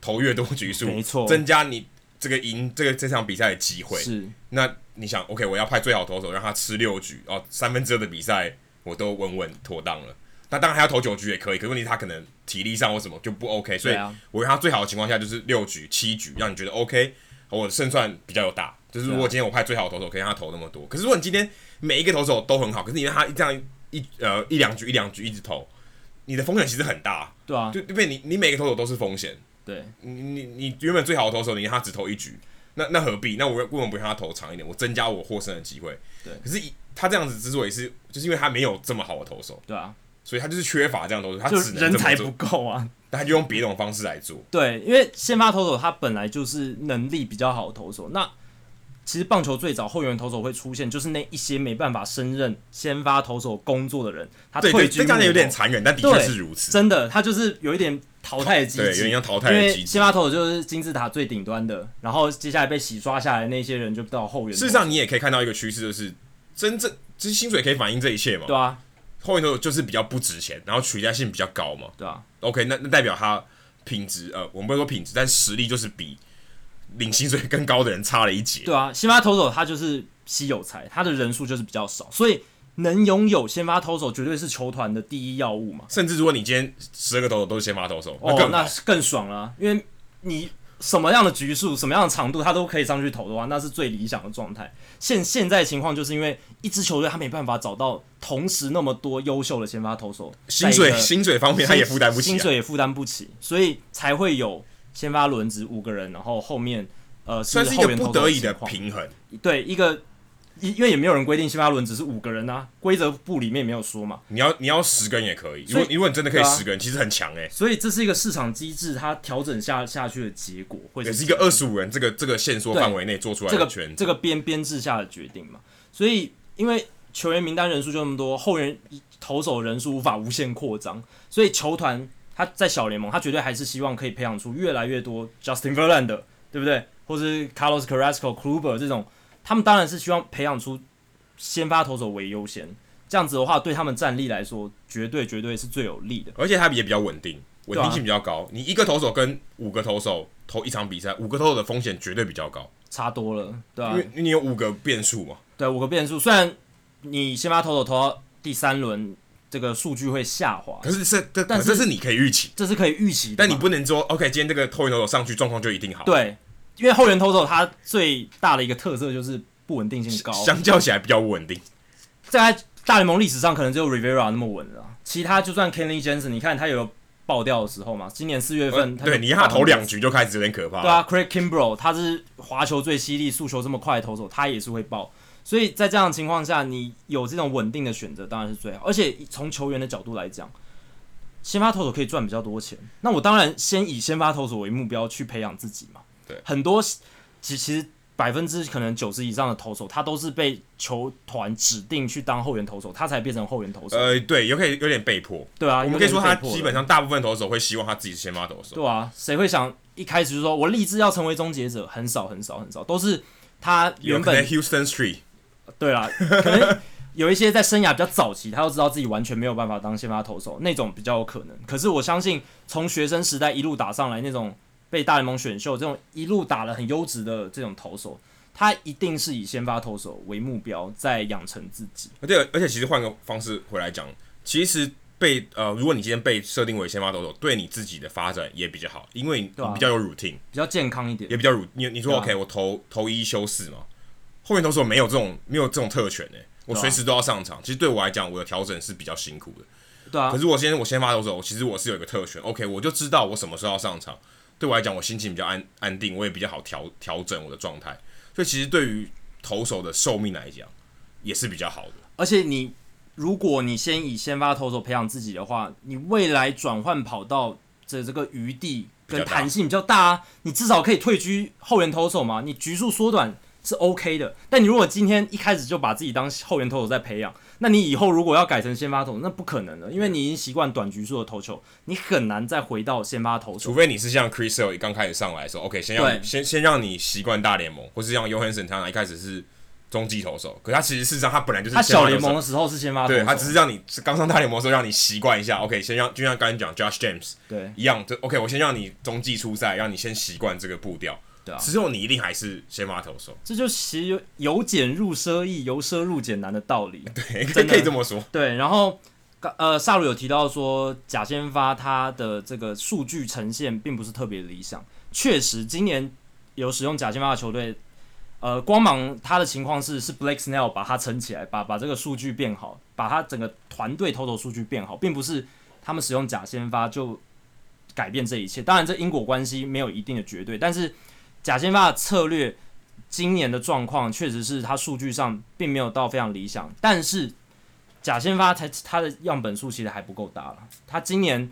S1: 投越多局数，
S2: 没错，
S1: 增加你这个赢这个这场比赛的机会。
S2: 是，
S1: 那你想，OK，我要派最好投手让他吃六局哦，三分之二的比赛我都稳稳妥当了。那当然还要投九局也可以，可是问题他可能体力上或什么就不 OK，所以我让他最好的情况下就是六局七局，让你觉得 OK。我的胜算比较有大，就是如果今天我派最好的投手，可以让他投那么多。可是如果你今天每一个投手都很好，可是因为他这样一呃一两局一两局一直投，你的风险其实很大。
S2: 对啊，
S1: 就因为你你每个投手都是风险。
S2: 对，
S1: 你你你原本最好的投手，你让他只投一局，那那何必？那我为什么不让他投长一点？我增加我获胜的机会。
S2: 对，
S1: 可是他这样子之所以是，就是因为他没有这么好的投手。
S2: 对啊，
S1: 所以他就是缺乏这样东西，他只能
S2: 人才不够啊。
S1: 但他就用别种方式来做。
S2: 对，因为先发投手他本来就是能力比较好的投手。那其实棒球最早后援投手会出现，就是那一些没办法胜任先发投手工作的人，他退居。
S1: 这样有点残忍，但的确是如此。
S2: 真的，他就是有一点淘汰的机制，
S1: 对，有点像淘汰的机制。
S2: 先发投手就是金字塔最顶端的，然后接下来被洗刷下来的那些人就到后援。
S1: 事实上，你也可以看到一个趋势，就是真正其实薪水可以反映这一切嘛。
S2: 对啊。
S1: 后援投手就是比较不值钱，然后取代性比较高嘛。
S2: 对啊。
S1: OK，那那代表他品质呃，我们不会说品质，但实力就是比领薪水更高的人差了一截。
S2: 对啊，先发投手他就是稀有才，他的人数就是比较少，所以能拥有先发投手绝对是球团的第一要务嘛。
S1: 甚至如果你今天十二个投手都是先发投手，
S2: 哦，那，那更爽了啊，因为你。什么样的局数，什么样的长度，他都可以上去投的话，那是最理想的状态。现现在情况就是因为一支球队他没办法找到同时那么多优秀的先发投手，
S1: 薪水薪水方面他也负担不起，
S2: 薪水也负担不起，所以才会有先发轮值五个人，然后后面呃算是一个不得已的
S1: 平衡，
S2: 对一个。因因为也没有人规定先发轮只是五个人啊，规则部里面也没有说嘛。
S1: 你要你要十个人也可以，如果如果你真的可以十个人，啊、其实很强诶、欸。
S2: 所以这是一个市场机制，它调整下下去的结果，会是，
S1: 是一个二十五人这个这个限缩范围内做出来的权
S2: 这个编编制下的决定嘛。所以因为球员名单人数就那么多，后援投手人数无法无限扩张，所以球团他在小联盟，他绝对还是希望可以培养出越来越多 Justin Verlander，对不对？或是 Carlos Carrasco、Kluber 这种，他们当然是希望培养出。先发投手为优先，这样子的话，对他们战力来说，绝对绝对是最有利的。
S1: 而且他也比较稳定，稳定性比较高。啊、你一个投手跟五个投手投一场比赛，五个投手的风险绝对比较高，
S2: 差多了，对啊，
S1: 因为你有五个变数嘛。
S2: 对，五个变数。虽然你先发投手投到第三轮这个数据会下滑。
S1: 可是这这，
S2: 但是
S1: 这是你可以预期，
S2: 这是可以预期的。
S1: 但你不能说 OK，今天这个投一投手上去状况就一定好。
S2: 对，因为后援投手他最大的一个特色就是不稳定性高，
S1: 相较起来比较不稳定。
S2: 在大联盟历史上，可能只有 Rivera 那么稳了。其他就算 Kenley Jensen，你看他有爆掉的时候嘛？今年四月份，
S1: 对，你看他投两局就开始有点可怕。
S2: 对啊，Craig Kimbrel 他是滑球最犀利、速球这么快的投手，他也是会爆。所以在这样的情况下，你有这种稳定的选择当然是最好。而且从球员的角度来讲，先发投手可以赚比较多钱。那我当然先以先发投手为目标去培养自己嘛。
S1: 对，
S2: 很多其其实。百分之可能九十以上的投手，他都是被球团指定去当后援投手，他才变成后援投手。
S1: 呃，对，有可以有点被迫。
S2: 对啊，
S1: 我们可以说他基本上大部分投手会希望他自己是先发投手。
S2: 对啊，谁会想一开始就说我立志要成为终结者？很少很少很少，都是他原本
S1: Houston Street。
S2: 对啦，可能有一些在生涯比较早期，他都知道自己完全没有办法当先发投手，那种比较有可能。可是我相信从学生时代一路打上来那种。被大联盟选秀这种一路打了很优质的这种投手，他一定是以先发投手为目标，在养成自己。
S1: 而且而且，其实换个方式回来讲，其实被呃，如果你今天被设定为先发投手，对你自己的发展也比较好，因为你比较有 routine，、啊、
S2: 比较健康一点，
S1: 也比较 routine。你你说 OK，、啊、我投投一休四嘛，后面投手没有这种没有这种特权诶、欸，我随时都要上场。啊、其实对我来讲，我的调整是比较辛苦的。
S2: 对啊。
S1: 可是我先我先发投手，其实我是有一个特权，OK，我就知道我什么时候要上场。对我来讲，我心情比较安安定，我也比较好调调整我的状态，所以其实对于投手的寿命来讲，也是比较好的。
S2: 而且你如果你先以先发投手培养自己的话，你未来转换跑道的这个余地跟弹性比较大啊，你至少可以退居后援投手嘛，你局数缩短是 OK 的。但你如果今天一开始就把自己当后援投手在培养，那你以后如果要改成先发投手，那不可能的，因为你已经习惯短局数的投球，你很难再回到先发投手。
S1: 除非你是像 Chris Sale 刚开始上来的时候，OK，先让先先让你习惯大联盟，或是像 Johansson 他一开始是中继投手，可他其实事实上他本来就是
S2: 他小联盟的时候是先发投手，
S1: 对，他只是让你刚上大联盟的时候让你习惯一下，OK，先让就像刚才讲 Josh James
S2: 对
S1: 一样，就 OK，我先让你中继出赛，让你先习惯这个步调。
S2: 对啊，
S1: 之后你一定还是先发投手，
S2: 这就其实由俭入奢易，由奢入俭难的道理。
S1: 对，真可以这么说。
S2: 对，然后呃，萨鲁有提到说，假先发他的这个数据呈现并不是特别理想。确实，今年有使用假先发的球队，呃，光芒他的情况是是 Blake Snell 把他撑起来，把把这个数据变好，把他整个团队投手数据变好，并不是他们使用假先发就改变这一切。当然，这因果关系没有一定的绝对，但是。假先发的策略，今年的状况确实是他数据上并没有到非常理想，但是假先发才他的样本数其实还不够大了。他今年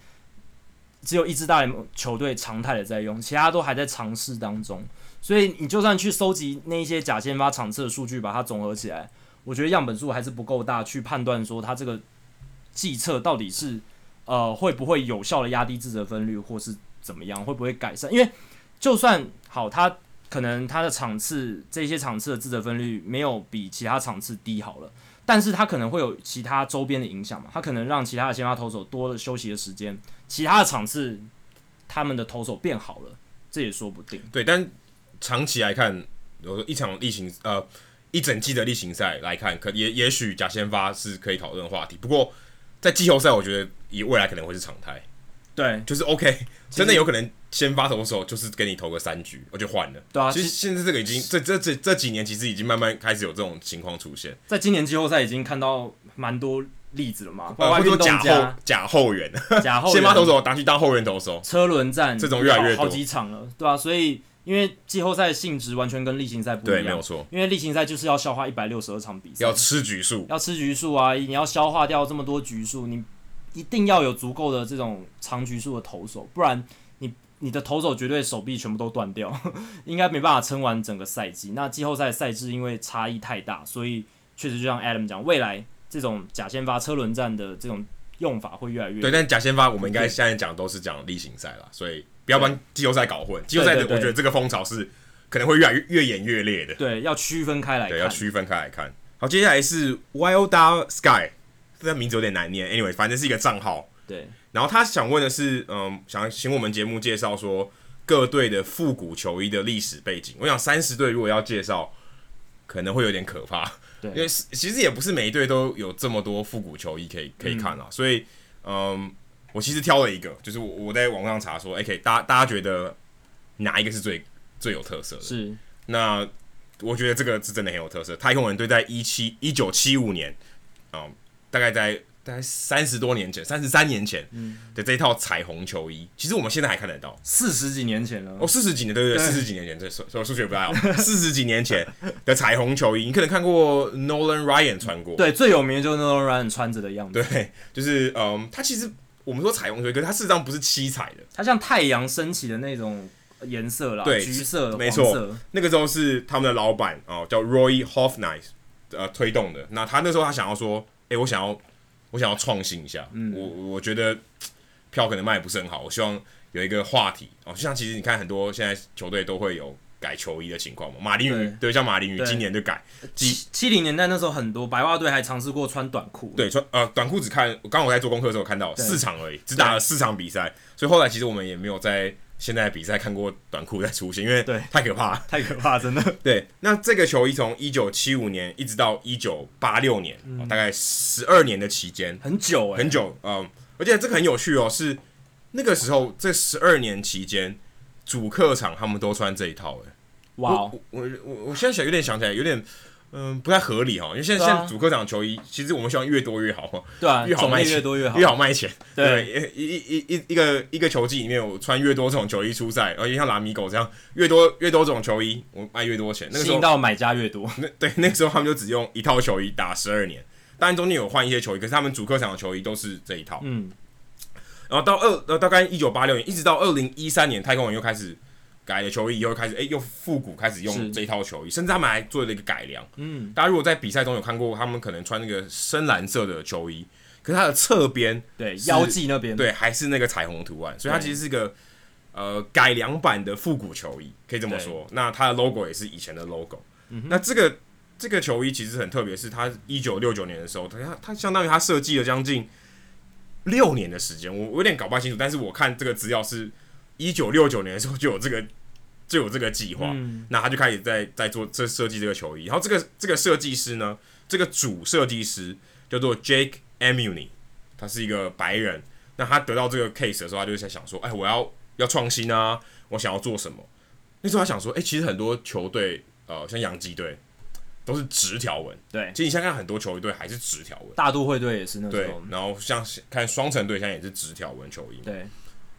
S2: 只有一支大联盟球队常态的在用，其他都还在尝试当中。所以你就算去收集那些假先发场次的数据，把它总合起来，我觉得样本数还是不够大，去判断说他这个计策到底是呃会不会有效的压低自责分率，或是怎么样，会不会改善？因为就算好，他可能他的场次这些场次的自责分率没有比其他场次低好了，但是他可能会有其他周边的影响嘛，他可能让其他的先发投手多了休息的时间，其他的场次他们的投手变好了，这也说不定。
S1: 对，但长期来看，有一场例行呃一整季的例行赛来看，可也也许假先发是可以讨论的话题。不过在季后赛，我觉得以未来可能会是常态。
S2: 对，
S1: 就是 OK，真的有可能先发投手就是给你投个三局，我就换了。
S2: 对啊，
S1: 其实现在这个已经这这这这几年其实已经慢慢开始有这种情况出现。
S2: 在今年季后赛已经看到蛮多例子了嘛，
S1: 包括假后假后援，
S2: 假后
S1: 先发投手拿去当后援投手，
S2: 车轮战
S1: 这种越来越多，
S2: 好几场了，对啊，所以因为季后赛性质完全跟例行赛不一样，
S1: 对，没有错。
S2: 因为例行赛就是要消化一百六十二场比赛，
S1: 要吃局数，
S2: 要吃局数啊，你要消化掉这么多局数，你。一定要有足够的这种长局数的投手，不然你你的投手绝对手臂全部都断掉，应该没办法撑完整个赛季。那季后赛赛制因为差异太大，所以确实就像 Adam 讲，未来这种假先发车轮战的这种用法会越来越
S1: 对。但假先发我们应该现在讲都是讲例行赛了，所以不要把季后赛搞混。季后赛的我觉得这个风潮是可能会越来越越演越烈的。
S2: 对，要区分开来看。
S1: 对，要区分开来看。好，接下来是 Wilder Sky。这个名字有点难念，anyway，反正是一个账号。
S2: 对，
S1: 然后他想问的是，嗯，想请我们节目介绍说各队的复古球衣的历史背景。我想三十队如果要介绍，可能会有点可怕。
S2: 对，
S1: 因为其实也不是每一队都有这么多复古球衣可以可以看啊，嗯、所以嗯，我其实挑了一个，就是我我在网上查说，哎、欸，可以大家大家觉得哪一个是最最有特色的？
S2: 是，
S1: 那我觉得这个是真的很有特色。太空人队在一七一九七五年啊、嗯，大概在。大概三十多年前，三十三年前的这一套彩虹球衣，其实我们现在还看得到。
S2: 四十几年前了，
S1: 哦，四十几年，对对对，四十几年前，这数数学不太好。四十几年前的彩虹球衣，你可能看过 Nolan Ryan 穿过。
S2: 对，最有名的就是 Nolan Ryan 穿着的样子。
S1: 对，就是嗯，它其实我们说彩虹球衣，可是它事实上不是七彩的，
S2: 它像太阳升起的那种颜色啦，对，橘色、
S1: 没错。那个时候是他们的老板哦，叫 Roy Haffner 呃推动的。那他那时候他想要说，哎，我想要。我想要创新一下，嗯、我我觉得票可能卖不是很好，我希望有一个话题哦，就像其实你看很多现在球队都会有改球衣的情况嘛，马林鱼对，对，像马林鱼今年就改，
S2: 七七零年代那时候很多白袜队还尝试过穿短裤，
S1: 对，穿呃短裤只看，刚刚我在做功课的时候看到四场而已，只打了四场比赛，所以后来其实我们也没有在。现在比赛看过短裤再出现，因为对太可怕，
S2: 太可怕，真的。
S1: 对，那这个球衣从一九七五年一直到一九八六年，嗯、大概十二年的期间，
S2: 很久哎，
S1: 很久。嗯，而且这个很有趣哦，是那个时候这十二年期间，主客场他们都穿这一套哎。哇我我我现在想有点想起来，有点。嗯，不太合理哈，因为现在现在主客场球衣，其实我们希望越多越好，
S2: 对啊，
S1: 越好卖钱，
S2: 越多越好，
S1: 越好卖钱。对，一一一一一个一个球季里面，我穿越多这种球衣出赛，而且像拉米狗这样，越多越多这种球衣，我卖越多钱。那个时候，
S2: 到买家越多。
S1: 那对，那个时候他们就只用一套球衣打十二年，当然中间有换一些球衣，可是他们主客场的球衣都是这一套。嗯，然后到二呃大概一九八六年，一直到二零一三年，太空人又开始。改了球衣以后，开始哎、欸，又复古，开始用这一套球衣，甚至他们还做了一个改良。嗯，大家如果在比赛中有看过，他们可能穿那个深蓝色的球衣，可是它的侧边
S2: 对腰际那边
S1: 对还是那个彩虹图案，所以它其实是个呃改良版的复古球衣，可以这么说。那它的 logo 也是以前的 logo。嗯、那这个这个球衣其实很特别，是它一九六九年的时候，它它相当于它设计了将近六年的时间，我我有点搞不太清楚，但是我看这个资料是。一九六九年的时候就有这个就有这个计划，嗯、那他就开始在在做这设计这个球衣。然后这个这个设计师呢，这个主设计师叫做 Jake Amuny，他是一个白人。那他得到这个 case 的时候，他就在想说：“哎，我要要创新啊，我想要做什么？”那时候他想说：“哎，其实很多球队，呃，像洋基队都是直条纹。对，其实你现在看很多球队还是直条纹，
S2: 大都会队也是那种。对，
S1: 然后像看双城队现在也是直条纹球衣。
S2: 对。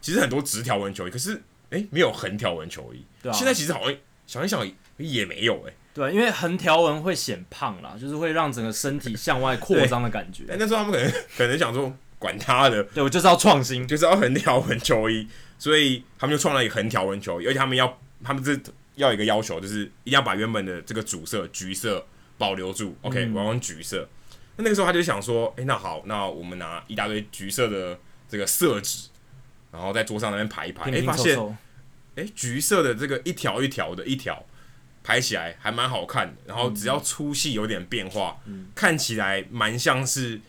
S1: 其实很多直条纹球衣，可是哎、欸，没有横条纹球衣。对啊。现在其实好像想一想也没有哎、欸。
S2: 对，因为横条纹会显胖啦，就是会让整个身体向外扩张的感觉。
S1: 哎，那时候他们可能可能想说，管他的，
S2: 对我就是要创新，
S1: 就是要横条纹球衣，所以他们就创了一个横条纹球衣，而且他们要，他们是要一个要求，就是一定要把原本的这个主色橘色保留住。OK，我要用橘色。那那个时候他就想说，哎，那好，那我们拿一大堆橘色的这个色纸。然后在桌上那边排一排，哎，发现，哎，橘色的这个一条一条的一条排起来还蛮好看的。然后只要粗细有点变化，嗯、看起来蛮像是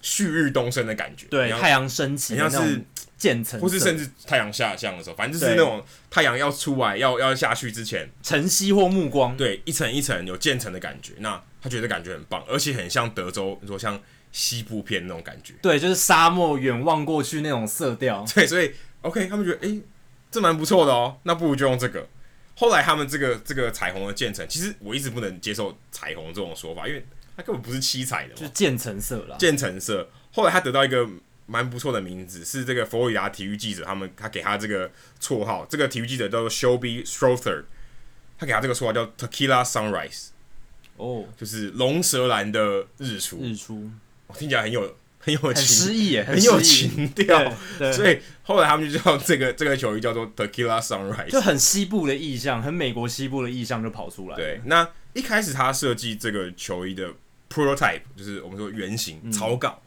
S1: 旭日东升的感觉。
S2: 对，要太阳升起，
S1: 像是
S2: 渐层，
S1: 或是甚至太阳下降的时候，反正就是那种太阳要出来要要下去之前，
S2: 晨曦或暮光，
S1: 对，一层一层有渐层的感觉。那他觉得感觉很棒，而且很像德州，你说像。西部片那种感觉，
S2: 对，就是沙漠远望过去那种色调。
S1: 对，所以 OK，他们觉得，哎、欸，这蛮不错的哦，那不如就用这个。后来他们这个这个彩虹的渐层，其实我一直不能接受彩虹这种说法，因为它根本不是七彩的，
S2: 就是渐层色啦。
S1: 渐层色。后来他得到一个蛮不错的名字，是这个佛罗里达体育记者他们他给他这个绰号，这个体育记者叫做 Shelby Strother，他给他这个绰号叫 Tequila Sunrise，哦，就是龙舌兰的日出。
S2: 日出。
S1: 听起来很有很有
S2: 诗意耶，
S1: 很有情调。所以后来他们就叫这个这个球衣叫做 Tequila Sunrise，
S2: 就很西部的意象，很美国西部的意象就跑出来。
S1: 对，那一开始他设计这个球衣的 prototype，就是我们说原型、嗯、草稿，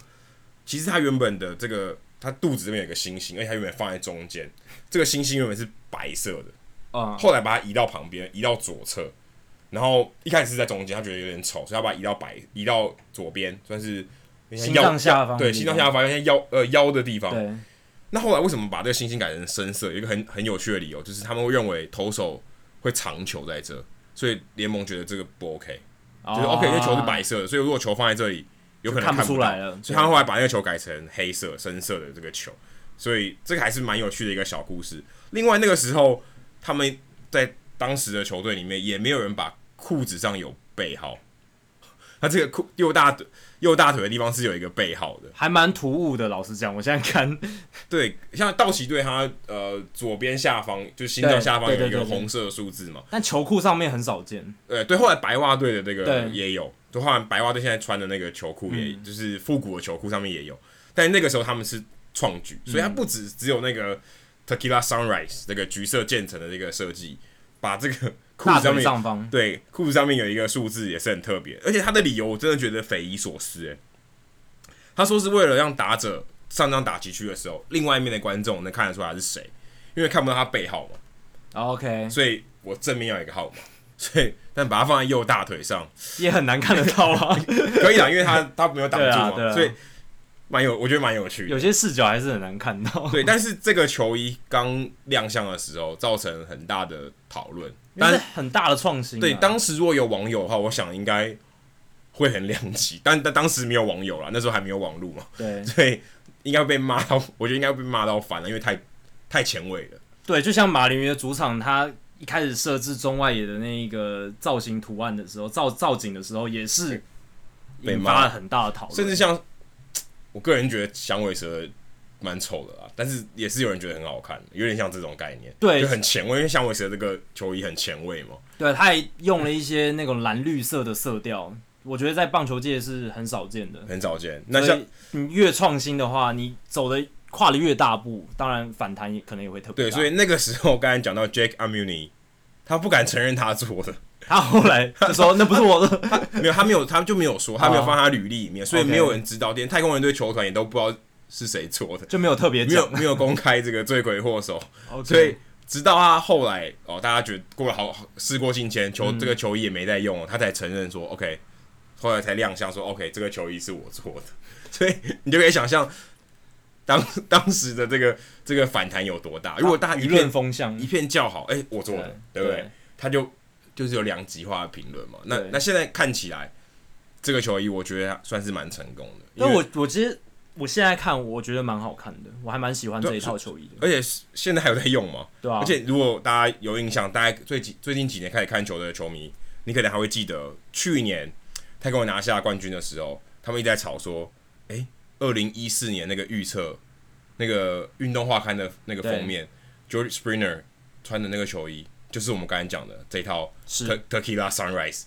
S1: 其实他原本的这个他肚子这边有个星星，而且他原本放在中间，这个星星原本是白色的，啊、嗯，后来把它移到旁边，移到左侧，然后一开始是在中间，他觉得有点丑，所以他把它移到白，移到左边，算是。
S2: 心脏下方，
S1: 对，心脏下方，像腰呃腰的地方。对。那后来为什么把这个星星改成深色？有一个很很有趣的理由，就是他们会认为投手会长球在这，所以联盟觉得这个不 OK。就是 OK，因为球是白色的，所以如果球放在这里，有可能看不，
S2: 出来了。
S1: 所以他们后来把那个球改成黑色、深色的这个球，所以这个还是蛮有趣的一个小故事。另外那个时候，他们在当时的球队里面也没有人把裤子上有背号，他这个裤又大腿右大腿的地方是有一个背号的，
S2: 还蛮突兀的。老实讲，我现在看，
S1: 对，像道奇队，他呃左边下方就心脏下方有一个红色的数字嘛，
S2: 但球裤上面很少见。
S1: 对对，后来白袜队的那个也有，就后来白袜队现在穿的那个球裤，也、嗯、就是复古的球裤上面也有，但那个时候他们是创举，所以它不止只有那个 Tequila Sunrise 这个橘色渐层的这个设计。把这个裤子上面
S2: 上方
S1: 对裤子上面有一个数字也是很特别，而且他的理由我真的觉得匪夷所思诶。他说是为了让打者上张打击区的时候，另外一面的观众能看得出来他是谁，因为看不到他背号嘛。
S2: OK，
S1: 所以我正面要一个号码，所以但把它放在右大腿上
S2: 也很难看得到啊。
S1: 可以啦，因为他他没有挡住嘛，所以。蛮有，我觉得蛮有趣的。
S2: 有些视角还是很难看到。
S1: 对，但是这个球衣刚亮相的时候，造成很大的讨论，
S2: 但是很大的创新啊。
S1: 对，当时如果有网友的话，我想应该会很亮起。但但当时没有网友啦，那时候还没有网络嘛。
S2: 对，
S1: 所以应该被骂到，我觉得应该被骂到烦了，因为太太前卫了。
S2: 对，就像马林鱼的主场，他一开始设置中外野的那一个造型图案的时候，造造景的时候，也是引发了很大的讨论，
S1: 甚至像。我个人觉得响尾蛇蛮丑的啦，但是也是有人觉得很好看，有点像这种概念，
S2: 对，
S1: 就很前卫，因为响尾蛇这个球衣很前卫嘛。
S2: 对，他还用了一些那种蓝绿色的色调，我觉得在棒球界是很少见的，
S1: 很少见。那像
S2: 你越创新的话，你走的跨的越大步，当然反弹也可能也会特别大。
S1: 对，所以那个时候刚才讲到 Jake Amuni，他不敢承认他做的。
S2: 他后来就说那不是我的，
S1: 没有，他没有，他就没有说，他没有放他履历里面，所以没有人知道。连太空人队球团也都不知道是谁做的，
S2: 就没有特别
S1: 没有没有公开这个罪魁祸首。所以直到他后来哦，大家觉得过了好事过境迁，球这个球衣也没再用，他才承认说 OK，后来才亮相说 OK，这个球衣是我做的。所以你就可以想象当当时的这个这个反弹有多大。如果大家一片
S2: 风向，
S1: 一片叫好，哎，我做的，对不对？他就。就是有两极化的评论嘛，那那现在看起来这个球衣，我觉得算是蛮成功的。
S2: 因为我我其实我现在看，我觉得蛮好看的，我还蛮喜欢这一套球衣的。
S1: 而且现在还有在用嘛？
S2: 对啊。
S1: 而且如果大家有印象，大家最近最近几年开始看球的球迷，你可能还会记得去年太空人拿下冠军的时候，他们一直在吵说，哎，二零一四年那个预测那个运动画刊的那个封面，George Springer 穿的那个球衣。就是我们刚才讲的这一套是 Tequila Sunrise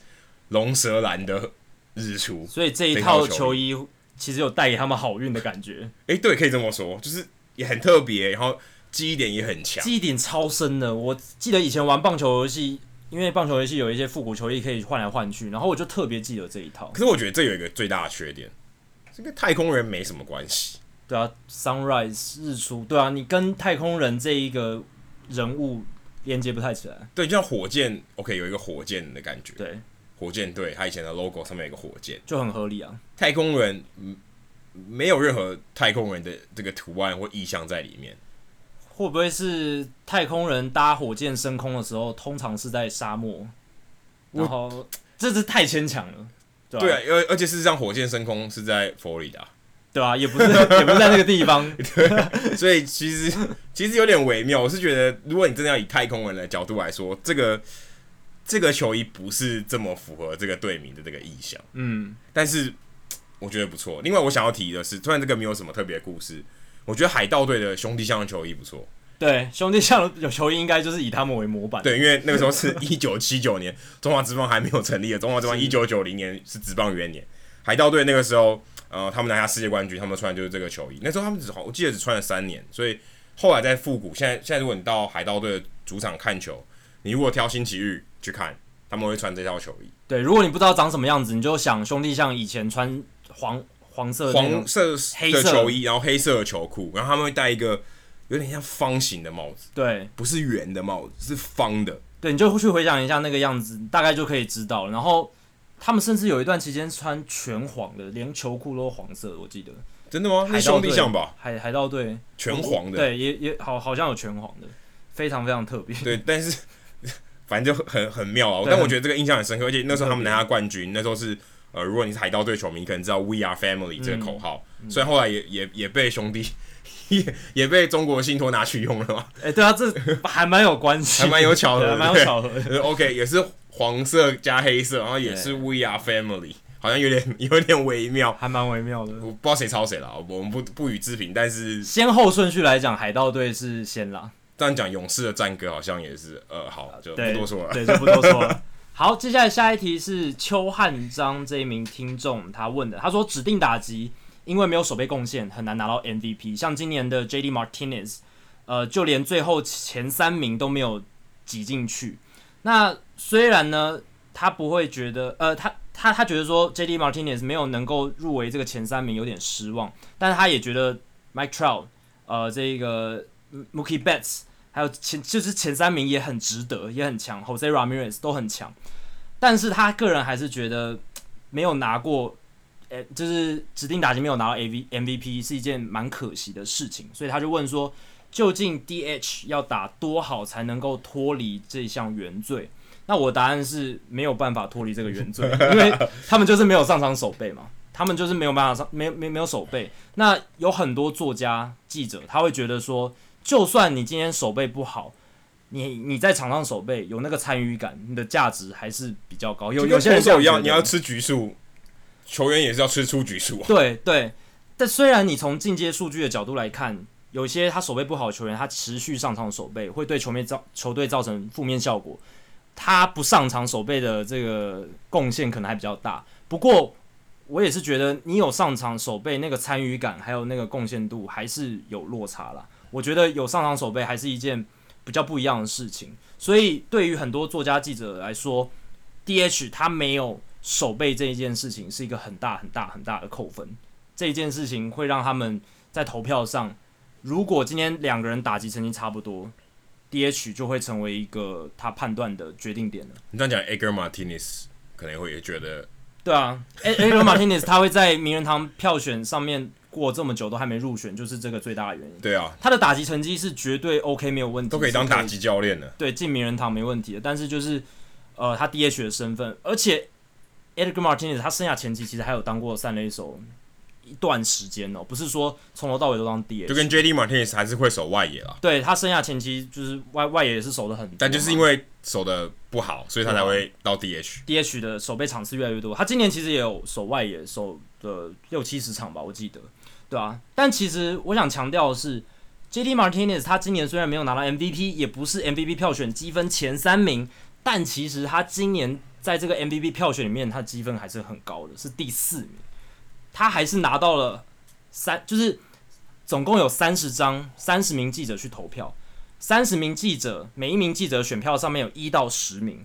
S1: 龙舌兰的日出，
S2: 所以这一套球衣其实有带给他们好运的感觉。
S1: 哎、欸，对，可以这么说，就是也很特别，然后记忆点也很强，
S2: 记忆点超深的。我记得以前玩棒球游戏，因为棒球游戏有一些复古球衣可以换来换去，然后我就特别记得这一套。
S1: 可是我觉得这有一个最大的缺点，这跟太空人没什么关系。
S2: 对啊，Sunrise 日出，对啊，你跟太空人这一个人物。连接不太起来，
S1: 对，就像火箭，OK，有一个火箭的感觉，
S2: 对，
S1: 火箭队，它以前的 logo 上面有一个火箭，
S2: 就很合理啊。
S1: 太空人，没有任何太空人的这个图案或意象在里面，
S2: 会不会是太空人搭火箭升空的时候，通常是在沙漠？然后这是太牵强了，对
S1: 对啊，而而且事实上，火箭升空是在佛罗里达。
S2: 对啊，也不是，也不是在那个地方。
S1: 对，所以其实其实有点微妙。我是觉得，如果你真的要以太空人的角度来说，这个这个球衣不是这么符合这个队名的这个意象。
S2: 嗯，
S1: 但是我觉得不错。另外，我想要提的是，虽然这个没有什么特别故事，我觉得海盗队的兄弟象的球衣不错。
S2: 对，兄弟象有球衣应该就是以他们为模板。
S1: 对，因为那个时候是一九七九年，中华职棒还没有成立的。中华职棒一九九零年是职棒元年，海盗队那个时候。呃，他们拿下世界冠军，他们穿的就是这个球衣。那时候他们只好，我记得只穿了三年，所以后来在复古。现在现在如果你到海盗队的主场看球，你如果挑星期日去看，他们会穿这套球衣。
S2: 对，如果你不知道长什么样子，你就想兄弟像以前穿黄黄色
S1: 黄色黑色球衣，然后黑色的球裤，然后他们会戴一个有点像方形的帽子，
S2: 对，
S1: 不是圆的帽子，是方的。
S2: 对，你就去回想一下那个样子，大概就可以知道了。然后。他们甚至有一段期间穿全黄的，连球裤都黄色的，我记得。
S1: 真的吗？海兄弟像吧？
S2: 海海盗队
S1: 全黄的，
S2: 对，也也好，好像有全黄的，非常非常特别。
S1: 对，但是 反正就很很妙啊。但我觉得这个印象很深刻，而且那时候他们拿下冠军，那时候是呃，如果你是海盗队球迷，你可能知道 “We are family” 这个口号，嗯、所以后来也也也被兄弟也 也被中国信托拿去用了嘛。
S2: 哎、欸，对啊，这还蛮有关系，
S1: 还蛮有巧合，
S2: 蛮有巧合的。
S1: OK，也是黄色加黑色，然后也是 “We are family”。好像有点 有点微妙，
S2: 还蛮微妙的。
S1: 我不知道谁抄谁了，我们不不予置评。但是
S2: 先后顺序来讲，海盗队是先啦。
S1: 这样讲，勇士的战歌好像也是呃，好，就不多说了。
S2: 对，对，就不多说了。好，接下来下一题是邱汉章这一名听众他问的，他说指定打击因为没有守备贡献，很难拿到 MVP。像今年的 JD Martinez，呃，就连最后前三名都没有挤进去。那虽然呢，他不会觉得，呃，他。他他觉得说 J.D. Martinez 没有能够入围这个前三名有点失望，但是他也觉得 Mike Trout，呃，这个 Mookie Betts 还有前就是前三名也很值得，也很强，Jose Ramirez 都很强，但是他个人还是觉得没有拿过，呃，就是指定打击没有拿到 A.V. MVP 是一件蛮可惜的事情，所以他就问说，究竟 D.H 要打多好才能够脱离这项原罪？那我答案是没有办法脱离这个原罪，因为他们就是没有上场守备嘛，他们就是没有办法上，没没没有守备。那有很多作家、记者，他会觉得说，就算你今天守备不好，你你在场上守备有那个参与感，你的价值还是比较高。有有些人
S1: 说一样，你要吃局数，球员也是要吃出局数。
S2: 对对，但虽然你从进阶数据的角度来看，有些他守备不好的球员，他持续上场守备会对球面造球队造成负面效果。他不上场守备的这个贡献可能还比较大，不过我也是觉得你有上场守备那个参与感，还有那个贡献度还是有落差啦。我觉得有上场守备还是一件比较不一样的事情。所以对于很多作家记者来说，DH 他没有守备这一件事情是一个很大很大很大的扣分。这一件事情会让他们在投票上，如果今天两个人打击成绩差不多。DH 就会成为一个他判断的决定点了。
S1: 你这样讲，Edgar Martinez 可能会也觉得，
S2: 对啊，Edgar Martinez 他会在名人堂票选上面过这么久都还没入选，就是这个最大的原因。
S1: 对啊，
S2: 他的打击成绩是绝对 OK 没有问题，
S1: 都可以当打击教练的。
S2: 对，进名人堂没问题的。但是就是呃，他 DH 的身份，而且 Edgar Martinez 他生涯前期其实还有当过三垒手。一段时间哦，不是说从头到尾都当 DH，
S1: 就跟 JD Martinez 还是会守外野啦。
S2: 对，他生涯前期就是外外野也是守的很，
S1: 但就是因为守的不好，所以他才会到 DH。
S2: DH 的守备场次越来越多，他今年其实也有守外野守的六七十场吧，我记得，对啊。但其实我想强调的是，JD Martinez 他今年虽然没有拿到 MVP，也不是 MVP 票选积分前三名，但其实他今年在这个 MVP 票选里面，他积分还是很高的，是第四名。他还是拿到了三，就是总共有三十张，三十名记者去投票，三十名记者，每一名记者选票上面有一到十名。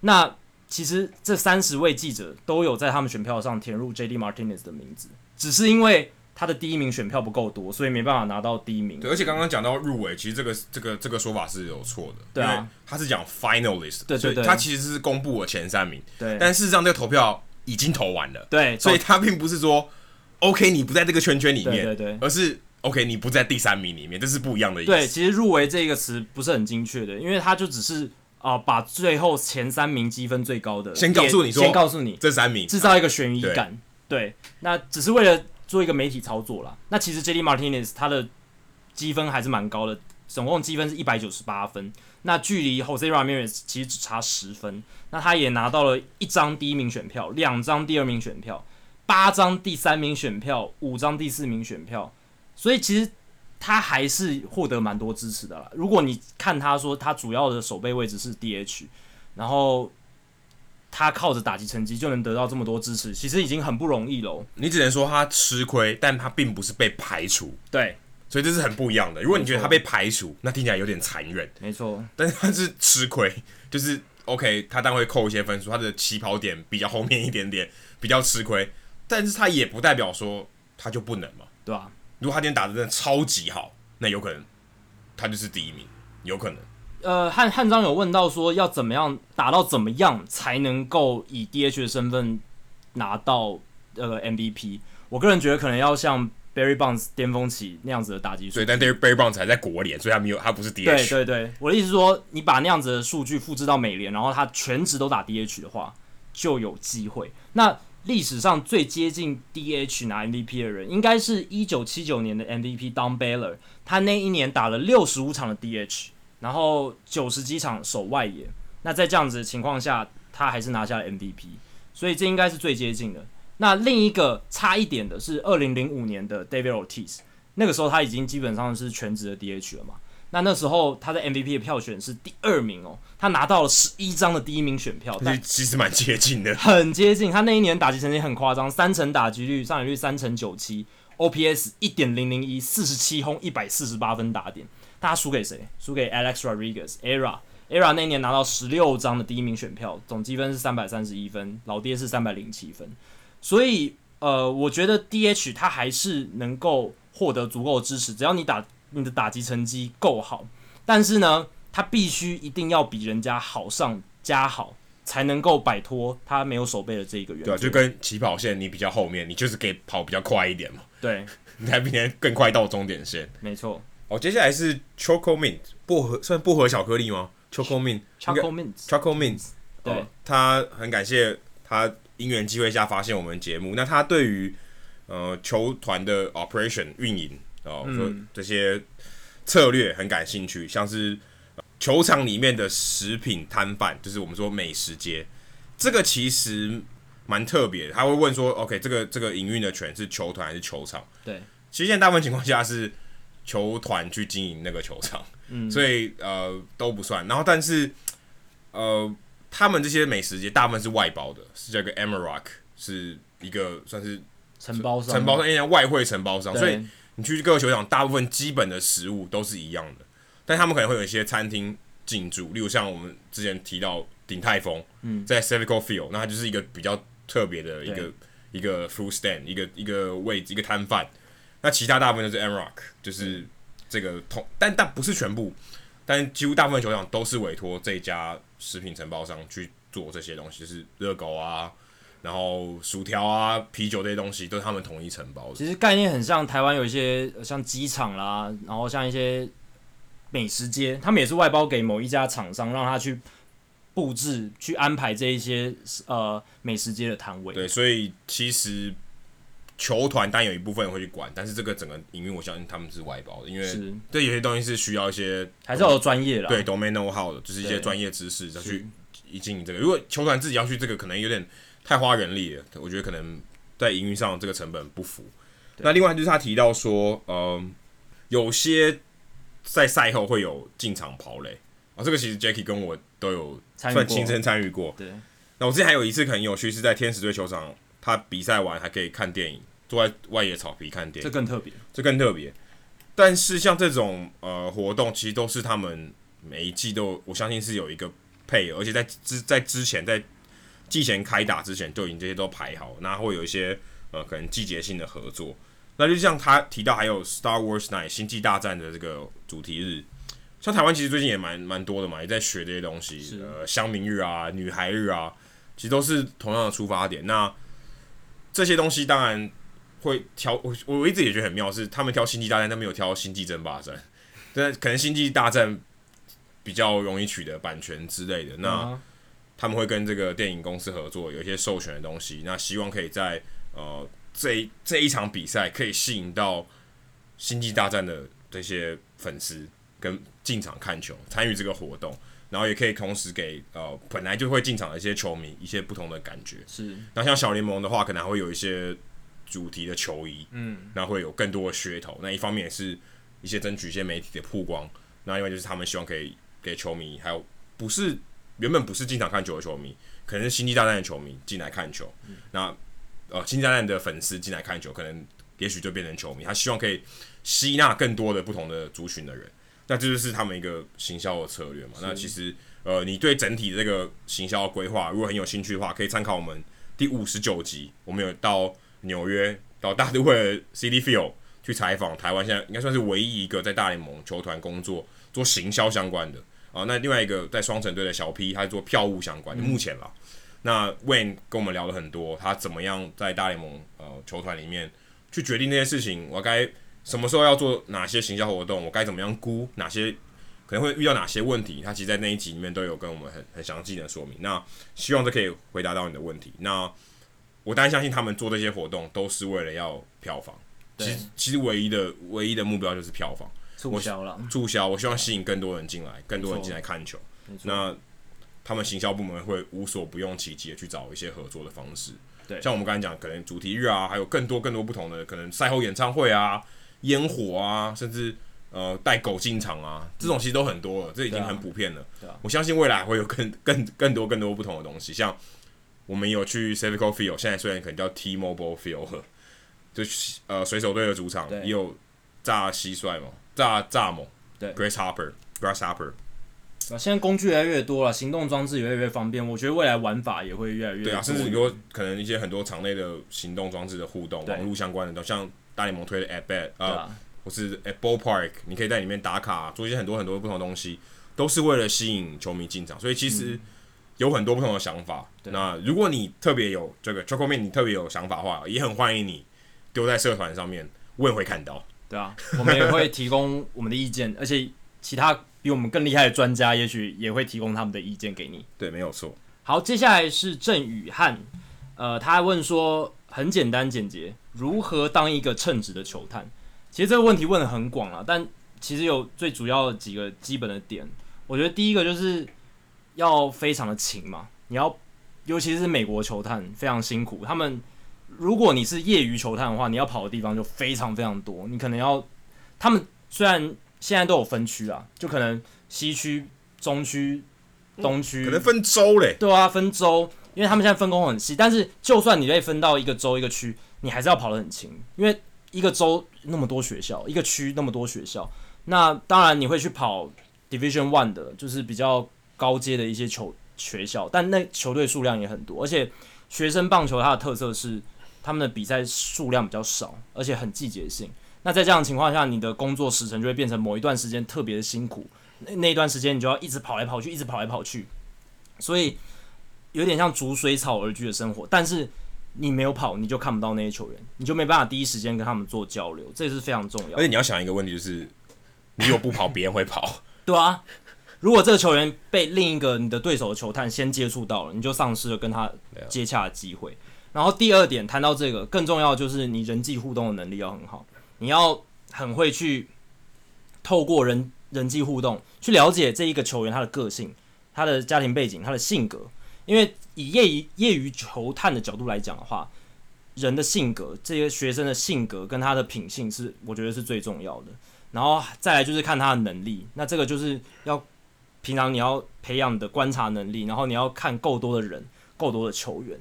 S2: 那其实这三十位记者都有在他们选票上填入 J.D. Martinez 的名字，只是因为他的第一名选票不够多，所以没办法拿到第一名。
S1: 对，而且刚刚讲到入围，其实这个这个这个说法是有错的。
S2: 对啊，
S1: 他是讲 finalist，
S2: 对对对，
S1: 他其实是公布了前三名。
S2: 对，
S1: 但事实上这个投票。已经投完了，
S2: 对，
S1: 所以他并不是说，OK，你不在这个圈圈里面，
S2: 对对对，
S1: 而是 OK，你不在第三名里面，这是不一样的意思。
S2: 对，其实入围这个词不是很精确的，因为他就只是啊、呃，把最后前三名积分最高的
S1: 先告诉你说，
S2: 先告诉你
S1: 这三名，
S2: 制造一个悬疑感。对，那只是为了做一个媒体操作啦。那其实 JD Martinez 他的积分还是蛮高的，总共积分是一百九十八分。那距离 Jose Ramirez 其实只差十分，那他也拿到了一张第一名选票，两张第二名选票，八张第三名选票，五张第四名选票，所以其实他还是获得蛮多支持的啦。如果你看他说他主要的守备位置是 DH，然后他靠着打击成绩就能得到这么多支持，其实已经很不容易了。
S1: 你只能说他吃亏，但他并不是被排除。
S2: 对。
S1: 所以这是很不一样的。如果你觉得他被排除，那听起来有点残忍。
S2: 没错，
S1: 但是他是吃亏，就是 OK，他当然会扣一些分数，他的起跑点比较后面一点点，比较吃亏。但是他也不代表说他就不能嘛，
S2: 对吧？
S1: 如果他今天打的真的超级好，那有可能他就是第一名，有可能。
S2: 呃，汉汉章有问到说要怎么样打到怎么样才能够以 DH 的身份拿到呃 MVP？我个人觉得可能要像。Barry Bonds 巅峰期那样子的打击数据。
S1: 对，但 Barry Bonds 还在国联，所以他没有，他不是 DH。
S2: 对对对，我的意思是说，你把那样子的数据复制到美联，然后他全职都打 DH 的话，就有机会。那历史上最接近 DH 拿 MVP 的人，应该是一九七九年的 MVP Don Baylor，他那一年打了六十五场的 DH，然后九十几场守外野。那在这样子的情况下，他还是拿下了 MVP，所以这应该是最接近的。那另一个差一点的是二零零五年的 David Ortiz，那个时候他已经基本上是全职的 DH 了嘛。那那时候他的 MVP 的票选是第二名哦，他拿到了十一张的第一名选票，但
S1: 其实蛮接近的，
S2: 很接近。他那一年打击成绩很夸张，三成打击率，上垒率三成九七，OPS 一点零零一，四十七轰，一百四十八分打点。他输给谁？输给 Alex Rodriguez，ERA。ERA 那一年拿到十六张的第一名选票，总积分是三百三十一分，老爹是三百零七分，所以呃，我觉得 DH 他还是能够获得足够的支持，只要你打你的打击成绩够好，但是呢，他必须一定要比人家好上加好，才能够摆脱他没有手背的这一个原因。
S1: 对啊，就跟起跑线你比较后面，你就是可以跑比较快一点嘛。
S2: 对，
S1: 你才比别人更快到终点线。
S2: 没错。
S1: 哦，接下来是 Choco Mint 薄荷，算薄荷巧克力吗？Choco Mint，Choco
S2: Mint，Choco
S1: Mint，
S2: 对、
S1: 哦，他很感谢他因缘机会下发现我们节目。那他对于呃球团的 operation 运营哦，说、嗯、这些策略很感兴趣，像是球场里面的食品摊贩，就是我们说美食街，这个其实蛮特别的。他会问说，OK，这个这个营运的权是球团还是球场？
S2: 对，
S1: 其实现在大部分情况下是球团去经营那个球场。嗯、所以呃都不算，然后但是呃他们这些美食街大部分是外包的，是这个 Amarok 是一个算是
S2: 承包商，
S1: 承包商，因为外汇承包商，所以你去各个球场，大部分基本的食物都是一样的，但他们可能会有一些餐厅进驻，例如像我们之前提到鼎泰丰，嗯，在 Civico Field，那它就是一个比较特别的一个一个 food stand，一个一个位置，一个摊贩，那其他大部分都是 Amerok，就是。嗯这个同，但但不是全部，但几乎大部分球场都是委托这家食品承包商去做这些东西，就是热狗啊，然后薯条啊、啤酒这些东西都是他们统一承包的。
S2: 其实概念很像台湾有一些像机场啦，然后像一些美食街，他们也是外包给某一家厂商，让他去布置、去安排这一些呃美食街的摊位。
S1: 对，所以其实。球团当然有一部分人会去管，但是这个整个营运，我相信他们是外包的，因为对有些东西是需要一些
S2: 还是要有专业的，
S1: 对 domain know-how 的，就是一些专业知识再去经营这个。如果球团自己要去这个，可能有点太花人力了，我觉得可能在营运上这个成本不符。那另外就是他提到说，呃，有些在赛后会有进场跑垒啊，这个其实 Jackie 跟我都有算亲身参与过。
S2: 对，
S1: 那我之前还有一次很有趣，是在天使队球场，他比赛完还可以看电影。坐在外野草皮看电影，
S2: 这更特别，
S1: 这更特别。但是像这种呃活动，其实都是他们每一季都，我相信是有一个配，而且在之在之前在季前开打之前，就已经这些都排好，那会有一些呃可能季节性的合作。那就像他提到，还有 Star Wars Night 星际大战的这个主题日，像台湾其实最近也蛮蛮多的嘛，也在学这些东西，呃，乡民日啊、女孩日啊，其实都是同样的出发点。那这些东西当然。会挑我，我一直也觉得很妙，是他们挑星际大战，但没有挑星际争霸战。但可能星际大战比较容易取得版权之类的，那他们会跟这个电影公司合作，有一些授权的东西。那希望可以在呃这一这一场比赛可以吸引到星际大战的这些粉丝跟进场看球，参与这个活动，然后也可以同时给呃本来就会进场的一些球迷一些不同的感觉。
S2: 是。
S1: 那像小联盟的话，可能还会有一些。主题的球衣，嗯，那会有更多的噱头。那一方面也是一些争取一些媒体的曝光。那另外就是他们希望可以给球迷，还有不是原本不是经常看球的球迷，可能是星际大战的球迷进来看球。嗯、那呃，星际大战的粉丝进来看球，可能也许就变成球迷。他希望可以吸纳更多的不同的族群的人。那这就是他们一个行销的策略嘛。那其实呃，你对整体的这个行销的规划如果很有兴趣的话，可以参考我们第五十九集，我们有到。纽约到大都会的 Citi Field 去采访台湾，现在应该算是唯一一个在大联盟球团工作做行销相关的啊。那另外一个在双城队的小 P，他是做票务相关的。目前啦，那 Wayne 跟我们聊了很多，他怎么样在大联盟呃球团里面去决定那些事情，我该什么时候要做哪些行销活动，我该怎么样估哪些可能会遇到哪些问题，他其实在那一集里面都有跟我们很很详细的说明。那希望这可以回答到你的问题。那我当然相信他们做这些活动都是为了要票房。其实其实唯一的唯一的目标就是票房
S2: 促销了，
S1: 促销。我希望吸引更多人进来，更多人进来看球。那他们行销部门会无所不用其极的去找一些合作的方式。对，像我们刚才讲，可能主题日啊，还有更多更多不同的可能赛后演唱会啊、烟火啊，甚至呃带狗进场啊，这种其实都很多了，这已经很普遍了。我相信未来会有更 更更多更多不同的东西。像我们有去 Citigo Field，现在虽然可能叫 T-Mobile Field。就呃，水手队的主场也有炸蟋蟀嘛，炸蚱蜢，对，Grasshopper，Grasshopper。
S2: 啊，现在工具越来越多了，行动装置也越来越方便。我觉得未来玩法也会越来越多。
S1: 对啊，甚至很多可能一些很多场内的行动装置的互动，网络相关的，都像大联盟推的 At Bat 啊，啊或是 At Ballpark，你可以在里面打卡，做一些很多很多不同的东西，都是为了吸引球迷进场。所以其实有很多不同的想法。嗯、那如果你特别有这个 Choco Mate，你特别有想法的话，也很欢迎你。丢在社团上面，我也会看到。
S2: 对啊，我们也会提供我们的意见，而且其他比我们更厉害的专家，也许也会提供他们的意见给你。
S1: 对，没有错。
S2: 好，接下来是郑宇汉，呃，他还问说，很简单简洁，如何当一个称职的球探？其实这个问题问的很广了，但其实有最主要的几个基本的点。我觉得第一个就是要非常的勤嘛，你要，尤其是美国球探非常辛苦，他们。如果你是业余球探的话，你要跑的地方就非常非常多。你可能要，他们虽然现在都有分区啊，就可能西区、中区、东区，
S1: 可能分州嘞。
S2: 对啊，分州，因为他们现在分工很细。但是就算你被分到一个州一个区，你还是要跑得很勤，因为一个州那么多学校，一个区那么多学校。那当然你会去跑 Division One 的，就是比较高阶的一些球学校，但那球队数量也很多，而且学生棒球它的特色是。他们的比赛数量比较少，而且很季节性。那在这样的情况下，你的工作时程就会变成某一段时间特别的辛苦。那那一段时间你就要一直跑来跑去，一直跑来跑去，所以有点像逐水草而居的生活。但是你没有跑，你就看不到那些球员，你就没办法第一时间跟他们做交流，这是非常重要的。
S1: 而且你要想一个问题，就是你如果不跑，别人会跑。
S2: 对啊，如果这个球员被另一个你的对手的球探先接触到了，你就丧失了跟他接洽的机会。然后第二点谈到这个，更重要的就是你人际互动的能力要很好，你要很会去透过人人际互动去了解这一个球员他的个性、他的家庭背景、他的性格。因为以业余业余球探的角度来讲的话，人的性格，这些学生的性格跟他的品性是我觉得是最重要的。然后再来就是看他的能力，那这个就是要平常你要培养的观察能力，然后你要看够多的人、够多的球员。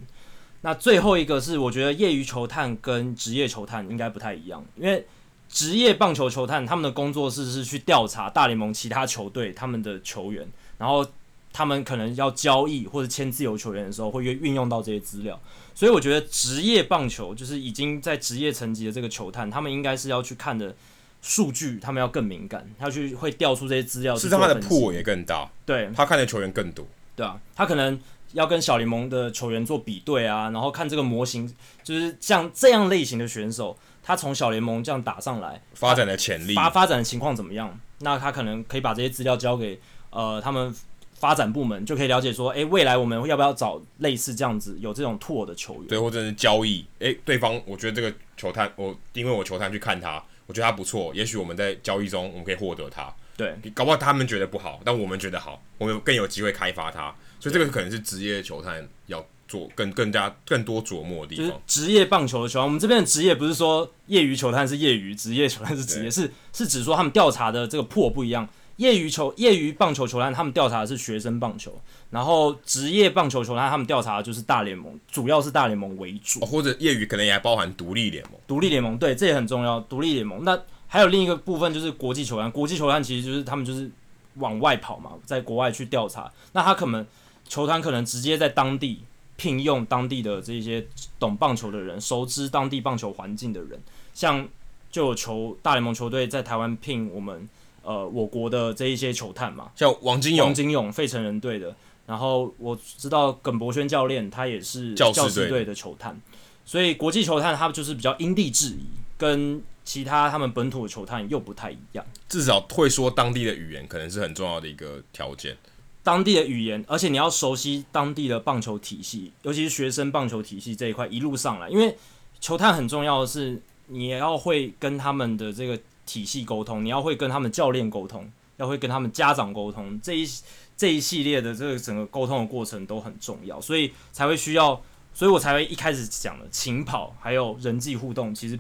S2: 那最后一个是，我觉得业余球探跟职业球探应该不太一样，因为职业棒球球探他们的工作室是去调查大联盟其他球队他们的球员，然后他们可能要交易或者签自由球员的时候会运用到这些资料，所以我觉得职业棒球就是已经在职业层级的这个球探，他们应该是要去看的数据，他们要更敏感，他去会调出这些资料，
S1: 是他的铺也更大，
S2: 对，
S1: 他看的球员更多，
S2: 对啊，他可能。要跟小联盟的球员做比对啊，然后看这个模型，就是像这样类型的选手，他从小联盟这样打上来，
S1: 发展的潜力，
S2: 发发展的情况怎么样？那他可能可以把这些资料交给呃他们发展部门，就可以了解说，诶，未来我们要不要找类似这样子有这种 tour 的球员？
S1: 对，或者是交易，诶，对方我觉得这个球探，我因为我球探去看他，我觉得他不错，也许我们在交易中我们可以获得他。
S2: 对，
S1: 搞不好他们觉得不好，但我们觉得好，我们更有机会开发他。所以这个可能是职业球探要做更更加更多琢磨的地方。
S2: 职业棒球的球探，我们这边的职业不是说业余球探是业余，职业球探是职业，是是指说他们调查的这个破不一样。业余球业余棒球球探他们调查的是学生棒球，然后职业棒球球探他们调查的就是大联盟，主要是大联盟为主，
S1: 或者业余可能也还包含独立联盟。
S2: 独立联盟对，这也很重要。独立联盟那还有另一个部分就是国际球探，国际球探其实就是他们就是往外跑嘛，在国外去调查，那他可能。球团可能直接在当地聘用当地的这些懂棒球的人，熟知当地棒球环境的人，像就有球大联盟球队在台湾聘我们呃我国的这一些球探嘛，
S1: 像王金勇、
S2: 王金勇费城人队的，然后我知道耿博轩教练他也是教师队的。球探，所以国际球探他们就是比较因地制宜，跟其他他们本土的球探又不太一样。
S1: 至少会说当地的语言，可能是很重要的一个条件。
S2: 当地的语言，而且你要熟悉当地的棒球体系，尤其是学生棒球体系这一块，一路上来，因为球探很重要的是，你也要会跟他们的这个体系沟通，你要会跟他们教练沟通，要会跟他们家长沟通，这一这一系列的这个整个沟通的过程都很重要，所以才会需要，所以我才会一开始讲的勤跑，还有人际互动，其实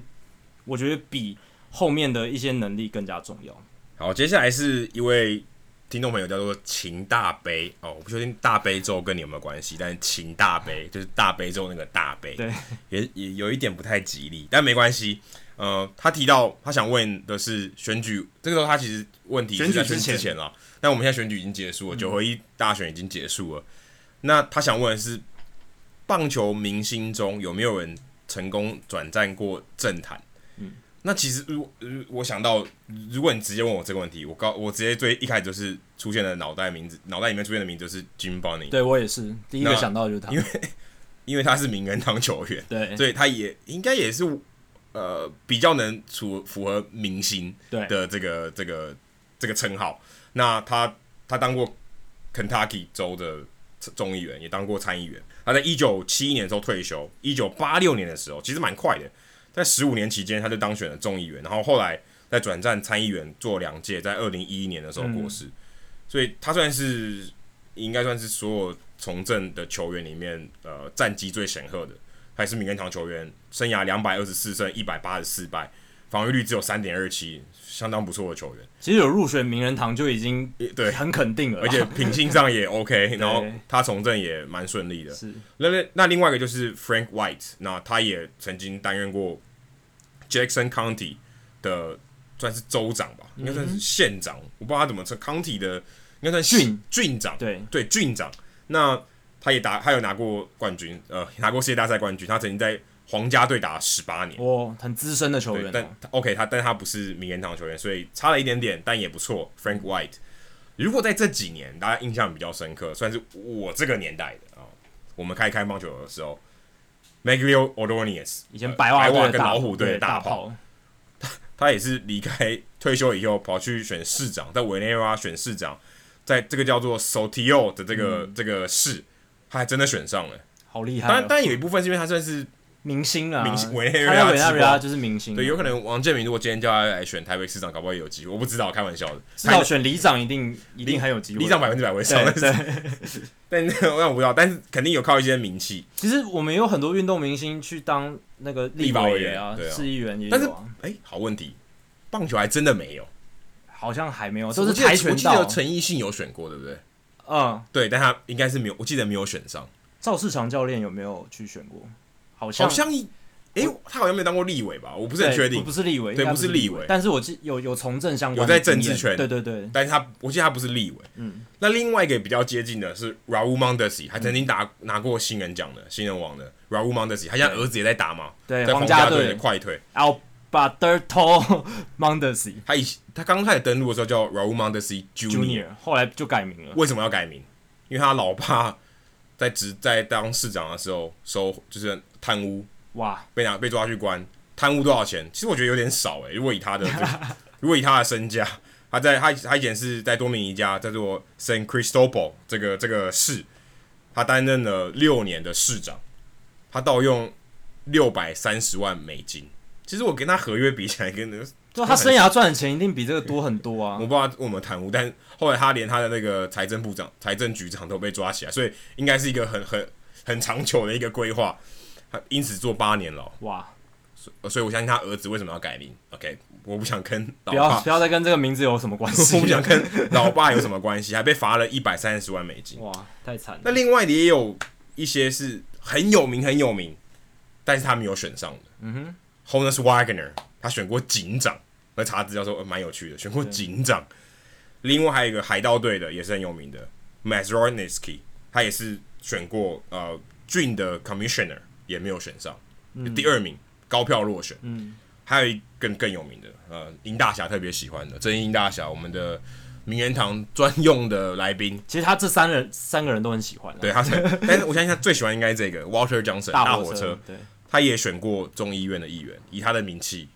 S2: 我觉得比后面的一些能力更加重要。
S1: 好，接下来是一位。听众朋友叫做秦大悲哦，我不确定大悲咒跟你有没有关系，但是秦大悲就是大悲咒那个大悲，
S2: 对，
S1: 也也有一点不太吉利，但没关系。呃，他提到他想问的是选举，这个时候他其实问题是在选举之前了，但我们现在选举已经结束了，九合一大选已经结束了。嗯、那他想问的是，棒球明星中有没有人成功转战过政坛？嗯那其实，如我想到，如果你直接问我这个问题，我告我直接最一开始就是出现的脑袋名字，脑袋里面出现的名字就是 Jim Bunning。
S2: 对我也是第一个想到就是他，
S1: 因为因为他是名人堂球员，
S2: 对，
S1: 所以他也应该也是呃比较能符符合明星的这个这个这个称号。那他他当过 Kentucky 州的众议员，也当过参议员。他在一九七一年的时候退休，一九八六年的时候，其实蛮快的。在十五年期间，他就当选了众议员，然后后来再转战参议员做两届，在二零一一年的时候过世。嗯、所以他算是应该算是所有从政的球员里面，呃，战绩最显赫的，还是名人堂球员，生涯两百二十四胜一百八十四败，防御率只有三点二七，相当不错的球员。
S2: 其实有入选名人堂就已经对很肯定了，
S1: 而且品性上也 OK，然后他从政也蛮顺利的。
S2: 是
S1: 那那那另外一个就是 Frank White，那他也曾经担任过 Jackson County 的算是州长吧，应该算是县长，嗯、我不知道他怎么称 County 的，应该算郡郡长。对对，郡长。那他也打，他有拿过冠军，呃，拿过世界大赛冠军。他曾经在皇家队打了十八年，
S2: 哦，很资深的球员、哦。
S1: 但 OK，他但他不是名人堂球员，所以差了一点点，但也不错。Frank White，如果在这几年大家印象比较深刻，算是我这个年代的啊、哦，我们开开棒球的时候，Miguel Ordonez，
S2: 以前白袜
S1: 跟老虎队的大炮，他 他也是离开退休以后跑去选市长，在委内瑞拉选市长，在这个叫做 Saltillo 的这个、嗯、这个市，他还真的选上了，
S2: 好厉害、哦。
S1: 但但有一部分是因为他算是。
S2: 明星啊，
S1: 明星，委
S2: 内瑞拉，委内瑞拉就是明星。
S1: 对，有可能王建民如果今天叫他来选台北市长，搞不好也有机会。我不知道，开玩笑的。
S2: 至少选里长一定一定很有机会。
S1: 里长百分之百会上，但是但我不知道，但是肯定有靠一些名气。
S2: 其实我们有很多运动明星去当那个立法委员啊，市议员也有。
S1: 但是，哎，好问题，棒球还真的没有，
S2: 好像还没有，都是跆拳道。
S1: 陈奕迅有选过，对不对？
S2: 嗯，
S1: 对，但他应该是没有，我记得没有选上。
S2: 赵世强教练有没有去选过？好像，
S1: 好像一。诶、欸，他好像没有当过立委吧？我不是很确定。
S2: 不是立委，
S1: 对，不是立委。
S2: 但是我记有有从政相关，
S1: 有在政治圈。
S2: 对对对。
S1: 但是他，我记得他不是立委。嗯。那另外一个比较接近的是 Raul Mondesi，还曾经打拿过新人奖的新人王的 Raul Mondesi，他现在儿子也在打嘛？
S2: 对，
S1: 在皇家队的快腿。
S2: Alberto Mondesi，
S1: 他以他刚开始登陆的时候叫 Raul Mondesi Junior，
S2: 后来就改名了。
S1: 为什么要改名？因为他老爸在职在当市长的时候收就是贪污。
S2: 哇！
S1: 被拿被抓去关，贪污多少钱？其实我觉得有点少诶、欸。如果以他的，如果以他的身价，他在他他以前是在多米尼加在做 San Cristobal 这个这个市，他担任了六年的市长，他盗用六百三十万美金。其实我跟他合约比起来，跟那个
S2: 就他生涯赚的钱一定比这个多很多啊。
S1: 我不知道我们贪污，但后来他连他的那个财政部长、财政局长都被抓起来，所以应该是一个很很很长久的一个规划。他因此做八年牢，哇！所所以，我相信他儿子为什么要改名？OK，我不想跟老爸，
S2: 不要不要再跟这个名字有什么关系。
S1: 我不想跟老爸有什么关系，还被罚了一百三十万美金，
S2: 哇，太惨。
S1: 那另外的也有一些是很有名很有名，但是他没有选上的。嗯哼，Honus Wagner，他选过警长，那查资料说蛮有趣的，选过警长。另外还有一个海盗队的也是很有名的 Mazeroski，他也是选过呃郡的 Commissioner。也没有选上，嗯、第二名高票落选。嗯，还有一个更更有名的，呃，殷大侠特别喜欢的，这殷大侠，我们的名人堂专用的来宾。
S2: 其实他这三人三个人都很喜欢。
S1: 对他，但是我相信他最喜欢应该是这个 Walter Johnson 大火车。对，他也选过众议院的议员，以他的名气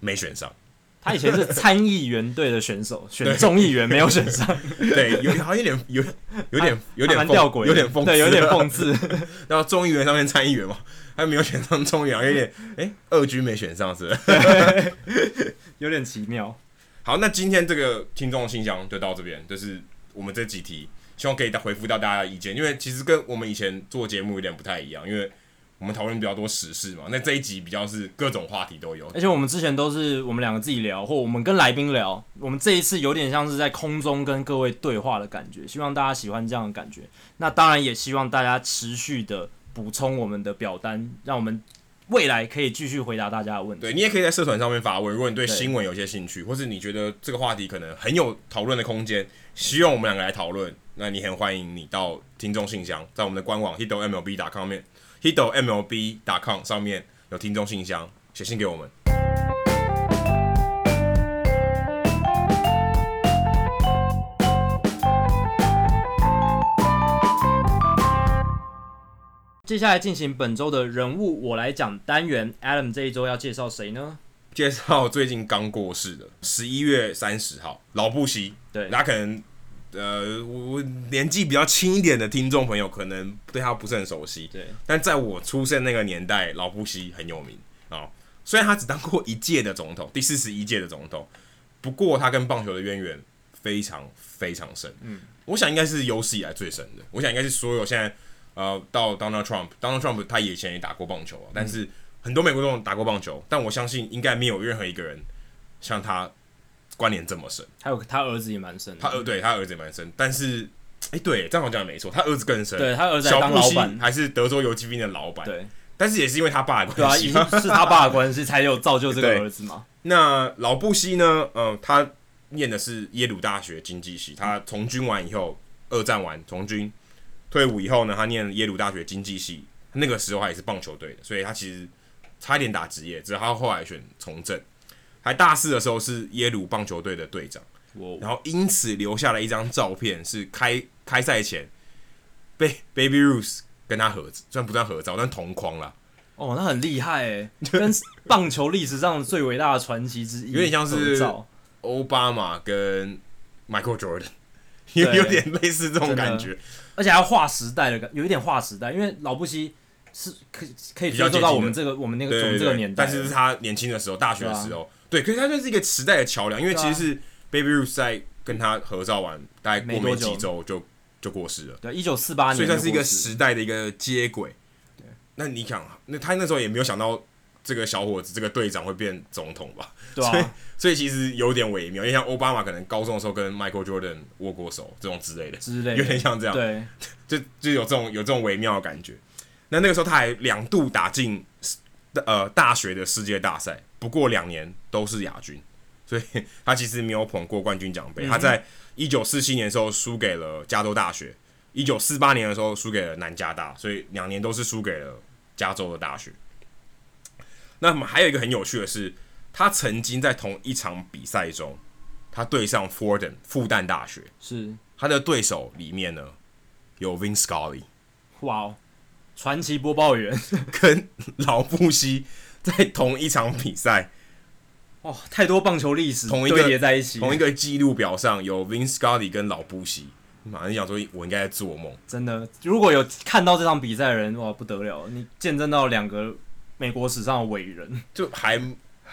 S1: 没选上。
S2: 他以前是参议员队的选手，选众议员没有选上。
S1: 对，有好像有点有有点有点
S2: 吊诡，
S1: 有点讽
S2: 对，有点讽刺。
S1: 然后众议员上面参议员嘛，他没有选上众议员，有点哎，二军没选上是
S2: 是？有点奇妙。
S1: 好，那今天这个听众信箱就到这边，就是我们这几题，希望可以回复到大家的意见，因为其实跟我们以前做节目有点不太一样，因为。我们讨论比较多时事嘛，那这一集比较是各种话题都有，
S2: 而且我们之前都是我们两个自己聊，或我们跟来宾聊，我们这一次有点像是在空中跟各位对话的感觉，希望大家喜欢这样的感觉。那当然也希望大家持续的补充我们的表单，让我们未来可以继续回答大家的问题。
S1: 对，你也可以在社团上面发问，如果你对新闻有些兴趣，或是你觉得这个话题可能很有讨论的空间，希望我们两个来讨论，那你很欢迎你到听众信箱，在我们的官网 hitomlb.com 面。hitomlb.com 上面有听众信箱，写信给我们。
S2: 接下来进行本周的人物我来讲单元，Adam 这一周要介绍谁呢？
S1: 介绍最近刚过世的十一月三十号老布希。
S2: 对，
S1: 那可能。呃，我年纪比较轻一点的听众朋友可能对他不是很熟悉，
S2: 对。
S1: 但在我出生那个年代，老布希很有名啊、哦。虽然他只当过一届的总统，第四十一届的总统，不过他跟棒球的渊源非常非常深。嗯，我想应该是有史以来最深的。我想应该是所有现在呃到 Donald Trump，Donald Trump 他以前也打过棒球啊，但是很多美国总统打过棒球，但我相信应该没有任何一个人像他。关联这么深，
S2: 还有他儿子也蛮深，
S1: 他儿对他儿子也蛮深，但是，哎、欸，对，这样讲的没错，他儿子更深，
S2: 对他儿子当老板，
S1: 还是德州游骑兵的老板，
S2: 对，
S1: 但是也是因为他爸的关系，
S2: 对啊，已经是他爸的关系才有造就这个儿子嘛。
S1: 那老布希呢？呃，他念的是耶鲁大学经济系，他从军完以后，二战完从军退伍以后呢，他念耶鲁大学经济系，那个时候他也是棒球队的，所以他其实差一点打职业，只是他后来选从政。还大四的时候是耶鲁棒球队的队长，然后因此留下了一张照片，是开开赛前被 Baby Ruth 跟他合，虽然不算合照，但同框了。
S2: 哦，那很厉害诶，跟棒球历史上最伟大的传奇之一，
S1: 有点像是奥巴马跟 Michael Jordan，有 有点类似这种感觉，
S2: 而且还划时代的感，有一点划时代，因为老布希。是可以可以追溯到我们这个我们那个从这个年代，
S1: 但是是他年轻的时候，大学的时候，对，可是他就是一个时代的桥梁，因为其实是 Baby Ruth 在跟他合照完，大概过没几周就就过世了。
S2: 对，一九四八年，
S1: 所以算是一个时代的一个接轨。对，那你想，那他那时候也没有想到这个小伙子，这个队长会变总统吧？
S2: 对啊，
S1: 所以所以其实有点微妙，因为像奥巴马可能高中的时候跟 Michael Jordan 握过手，这种之类的，
S2: 之类的，
S1: 有点像这样，
S2: 对，
S1: 就就有这种有这种微妙的感觉。那那个时候他还两度打进呃大学的世界大赛，不过两年都是亚军，所以 他其实没有捧过冠军奖杯。嗯、他在一九四七年的时候输给了加州大学，一九四八年的时候输给了南加大，所以两年都是输给了加州的大学。那么还有一个很有趣的是，他曾经在同一场比赛中，他对上 Fordham 复旦大学，
S2: 是
S1: 他的对手里面呢有 Vin Scully，
S2: 哇哦。传奇播报员
S1: 跟 老布希在同一场比赛，
S2: 哦，太多棒球历史同一个叠在一起。
S1: 同一个记录表上有 Vince Scully 跟老布希，马上想说，我应该在做梦。
S2: 真的，如果有看到这场比赛的人，哇，不得了！你见证到两个美国史上的伟人，
S1: 就还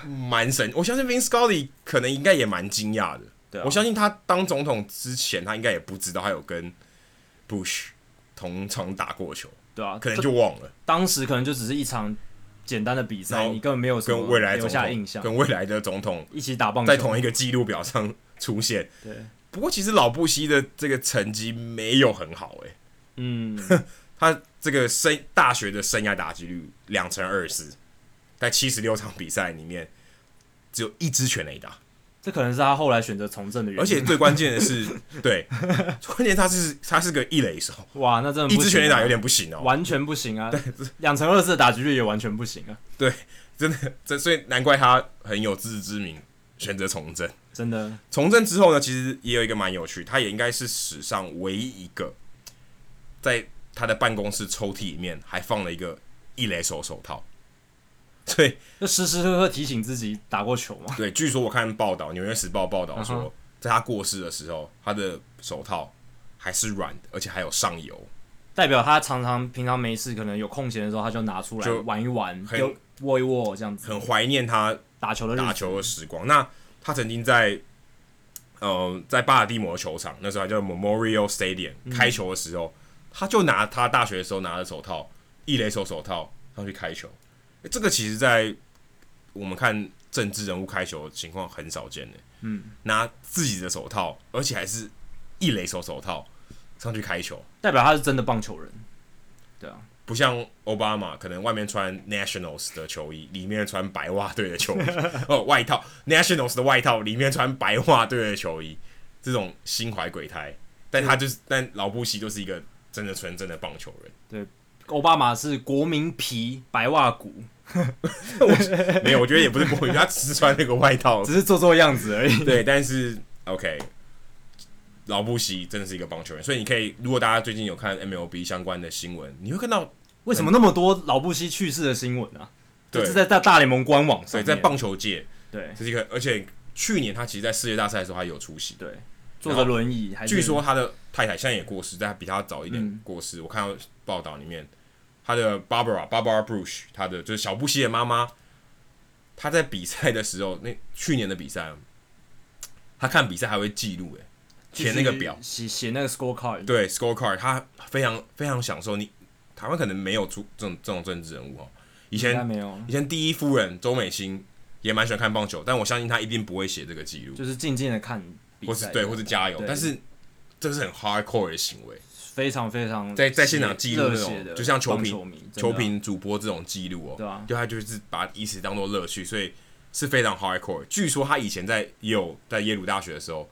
S1: 蛮神。我相信 Vince Scully 可能应该也蛮惊讶的。对啊，我相信他当总统之前，他应该也不知道他有跟 Bush 同场打过球。
S2: 对啊，
S1: 可能就忘了。
S2: 当时可能就只是一场简单的比赛，你根本没有
S1: 跟未来
S2: 留下印象，
S1: 跟未来的总统
S2: 一起打棒球，
S1: 在同一个记录表上出现。
S2: 对，
S1: 不过其实老布希的这个成绩没有很好诶、欸。
S2: 嗯，
S1: 他这个生大学的生涯打击率两成二四，在七十六场比赛里面只有一支全垒打。
S2: 这可能是他后来选择从政的原因，
S1: 而且最关键的是，对，关键他是他是个一垒手，
S2: 哇，那真的
S1: 一支全垒打有点不行哦，
S2: 完全不行啊，对，两成二四的打击率也完全不行啊，
S1: 对，真的，这所以难怪他很有自知之明，选择从政，
S2: 真的，
S1: 从政之后呢，其实也有一个蛮有趣，他也应该是史上唯一一个，在他的办公室抽屉里面还放了一个一垒手手套，对，
S2: 就时时刻刻提醒自己打过球嘛。
S1: 对，据说我看报道，《纽约时报》报道说
S2: ，uh.
S1: 在他过世的时候，他的手套还是软的，而且还有上油，
S2: 代表他常常平常没事，可能有空闲的时候，他就拿出来玩一玩，就握一握这样子，
S1: 很怀念他
S2: 打球的
S1: 打球的时光。那他曾经在呃在巴尔的摩球场，那时候还叫 Memorial Stadium 开球的时候，嗯、他就拿他大学的时候拿的手套，一垒手手套上去开球。这个其实，在我们看政治人物开球的情况很少见的。嗯，拿自己的手套，而且还是一垒手手套上去开球，
S2: 代表他是真的棒球人。对啊，
S1: 不像奥巴马，可能外面穿 Nationals 的球衣，里面穿白袜队的球衣 哦，外套 Nationals 的外套里面穿白袜队的球衣，这种心怀鬼胎。但他就是，但老布希就是一个真的纯正的棒球人。
S2: 对，奥巴马是国民皮白袜骨。
S1: 没有，我觉得也不是国民，他只是穿那个外套，
S2: 只是做做样子而已。
S1: 对，但是 OK，老布希真的是一个棒球员，所以你可以，如果大家最近有看 MLB 相关的新闻，你会看到
S2: 为什么那么多老布希去世的新闻啊？
S1: 对，
S2: 是在大大联盟官网上，
S1: 对，在棒球界，
S2: 对，
S1: 这是一个，而且去年他其实，在世界大赛的时候，他有出席，
S2: 对，坐着轮椅，还
S1: 据说他的太太现在也过世，但比他早一点过世。嗯、我看到报道里面，他的 Barbara Barbara Bush，他的就是小布希的妈妈。他在比赛的时候，那去年的比赛，他看比赛还会记录，哎，填那个表，
S2: 写写那个 score card，
S1: 对 score card，他非常非常享受。你台湾可能没有出这种这种政治人物哦，以前没有，以前第一夫人周美青也蛮喜欢看棒球，但我相信她一定不会写这个记录，
S2: 就是静静的看比赛，
S1: 或是对，或是加油。但是这是很 hardcore 的行为。
S2: 非常非常
S1: 在在现场记录那种，就像球评球评主播这种记录哦，
S2: 对啊，
S1: 就他就是把以此当做乐趣，所以是非常 hardcore。据说他以前在也有在耶鲁大学的时候，